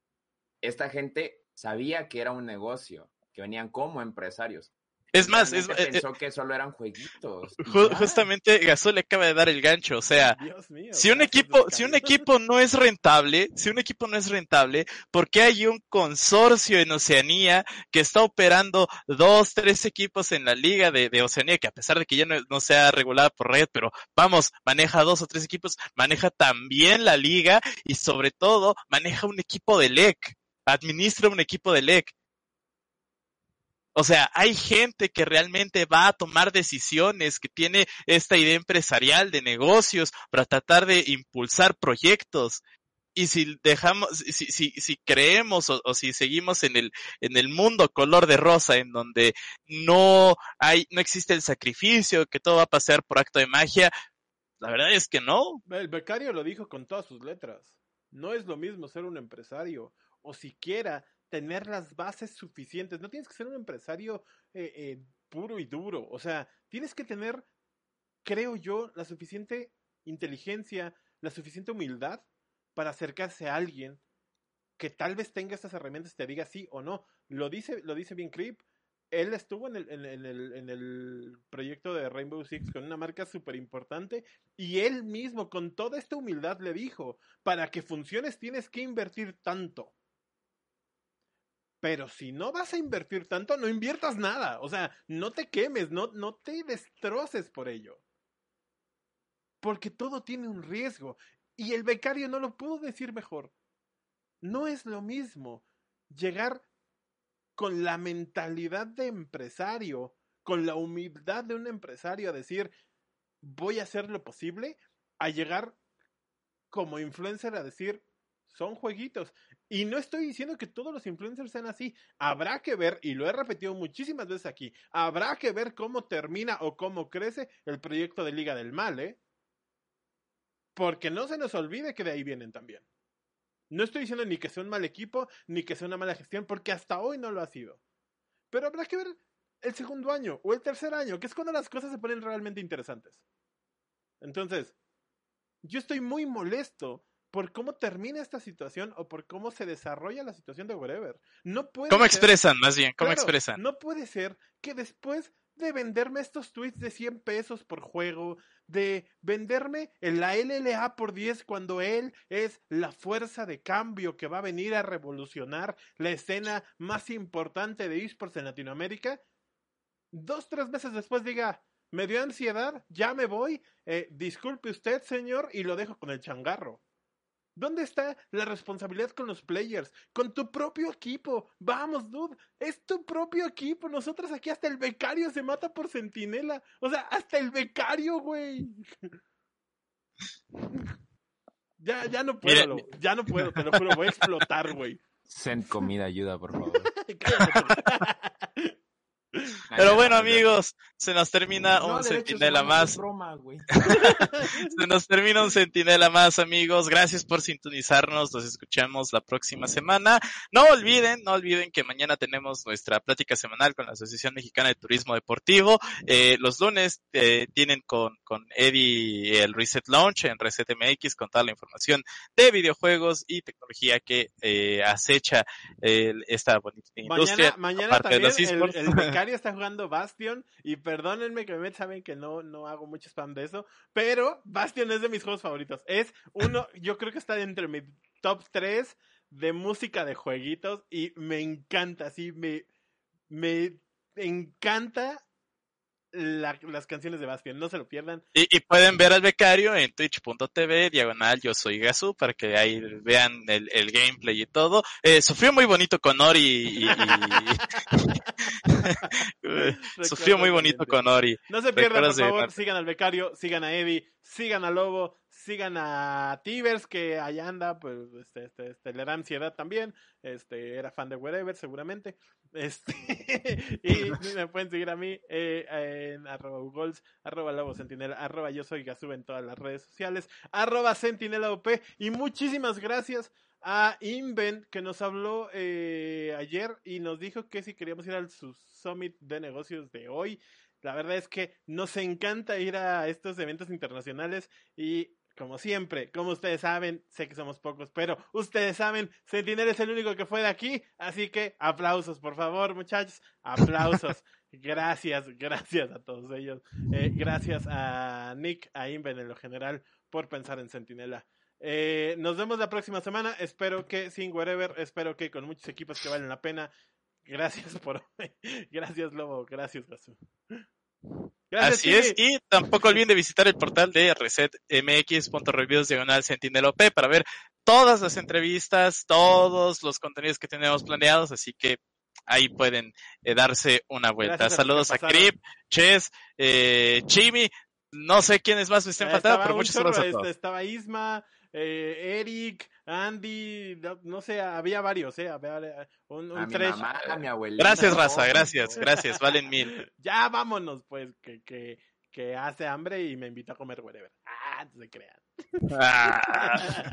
Esta gente sabía que era un negocio, que venían como empresarios. Es más, es, eh, pensó que solo eran jueguitos. y ju- ya. justamente Gasol le acaba de dar el gancho, o sea, Dios mío, si un equipo, si un equipo no es rentable, si un equipo no es rentable, ¿por qué hay un consorcio en Oceanía que está operando dos, tres equipos en la liga de, de Oceanía, que a pesar de que ya no, no sea regulada por red, pero vamos, maneja dos o tres equipos, maneja también la liga y sobre todo maneja un equipo de LEC, administra un equipo de LEC. O sea, hay gente que realmente va a tomar decisiones, que tiene esta idea empresarial de negocios para tratar de impulsar proyectos. Y si dejamos, si, si, si creemos o, o, si seguimos en el, en el mundo color de rosa, en donde no hay, no existe el sacrificio, que todo va a pasar por acto de magia, la verdad es que no. El becario lo dijo con todas sus letras. No es lo mismo ser un empresario o siquiera tener las bases suficientes. No tienes que ser un empresario eh, eh, puro y duro. O sea, tienes que tener, creo yo, la suficiente inteligencia, la suficiente humildad para acercarse a alguien que tal vez tenga estas herramientas y te diga sí o no. Lo dice, lo dice bien Creep. Él estuvo en el, en, en el, en el proyecto de Rainbow Six con una marca súper importante y él mismo, con toda esta humildad, le dijo, para que funciones tienes que invertir tanto. Pero si no vas a invertir tanto, no inviertas nada. O sea, no te quemes, no, no te destroces por ello. Porque todo tiene un riesgo. Y el becario no lo pudo decir mejor. No es lo mismo llegar con la mentalidad de empresario, con la humildad de un empresario a decir, voy a hacer lo posible, a llegar como influencer a decir, son jueguitos. Y no estoy diciendo que todos los influencers sean así. Habrá que ver, y lo he repetido muchísimas veces aquí, habrá que ver cómo termina o cómo crece el proyecto de Liga del Mal, ¿eh? Porque no se nos olvide que de ahí vienen también. No estoy diciendo ni que sea un mal equipo, ni que sea una mala gestión, porque hasta hoy no lo ha sido. Pero habrá que ver el segundo año o el tercer año, que es cuando las cosas se ponen realmente interesantes. Entonces, yo estoy muy molesto por cómo termina esta situación o por cómo se desarrolla la situación de Wherever. No puede ¿Cómo ser, expresan, más bien? ¿Cómo claro, expresan? No puede ser que después de venderme estos tweets de 100 pesos por juego, de venderme en la LLA por 10 cuando él es la fuerza de cambio que va a venir a revolucionar la escena más importante de esports en Latinoamérica, dos, tres meses después diga, me dio ansiedad, ya me voy, eh, disculpe usted, señor, y lo dejo con el changarro. ¿Dónde está la responsabilidad con los players? Con tu propio equipo. Vamos, dude. Es tu propio equipo. Nosotros aquí hasta el becario se mata por centinela. O sea, hasta el becario, güey. Ya, ya no puedo, lo- ya no puedo, te lo juro, voy a explotar, güey. Send comida, ayuda, por favor. Pero bueno, amigos, se nos termina No, un centinela más. broma. Se nos termina un centinela más, amigos. Gracias por sintonizarnos. Nos escuchamos la próxima semana. No olviden, no olviden que mañana tenemos nuestra plática semanal con la Asociación Mexicana de Turismo Deportivo. Eh, los lunes eh, tienen con, con Eddie el Reset Launch en Reset MX con toda la información de videojuegos y tecnología que eh, acecha el- esta bonita industria. Mañana, mañana aparte de también los el, esports. el está jugando Bastion y perdónenme que me saben que no, no hago mucho spam de eso, pero Bastion es de mis juegos favoritos. Es uno, yo creo que está entre mi top 3 de música de jueguitos y me encanta, así me, me encanta la- las canciones de Bastion, no se lo pierdan. Y, y pueden ver al becario en twitch.tv, diagonal yo soy Gasu, para que ahí vean el, el gameplay y todo. Eh, sufrió muy bonito con Ori y... y- sufrió muy bonito con Ori. No se pierdan, por favor, sigan al becario, sigan a Eddie, sigan a Lobo, sigan a Tibers, que allá anda, pues, este, este, este, le da ansiedad también, este, era fan de Wherever, seguramente, este, y me pueden seguir a mí, eh, en arroba ugols, arroba lobo sentinela, arroba yo soy Gazú en todas las redes sociales, arroba sentinela OP, y muchísimas gracias a Invent que nos habló eh, ayer y nos dijo que si queríamos ir al su summit de negocios de hoy. La verdad es que nos encanta ir a estos eventos internacionales y como siempre, como ustedes saben, sé que somos pocos, pero ustedes saben, Sentinel es el único que fue de aquí, así que aplausos, por favor, muchachos, aplausos. Gracias, gracias a todos ellos. Eh, gracias a Nick, a Inven en lo general, por pensar en Sentinela. Eh, nos vemos la próxima semana. Espero que sin wherever, espero que con muchos equipos que valen la pena. Gracias por Gracias, Lobo. Gracias, Gasu. Gracias, Así es, y tampoco olviden de visitar el portal de resetmx.reviews diagonal Sentinel OP para ver todas las entrevistas, todos los contenidos que tenemos planeados, así que ahí pueden eh, darse una vuelta. Gracias a Saludos a pasaron. Crip, Ches, eh, Chimi, no sé quiénes más me estén Eh, faltando, pero saludos a este. Estaba Isma, eh, Eric, Andy, no, no sé, había varios, eh, había un, un A mi tres. mamá, a mi abuelita. Gracias, raza, gracias, gracias, valen mil. Ya vámonos, pues, que, que, que hace hambre y me invita a comer wherever. Ah, no se crean. Ah.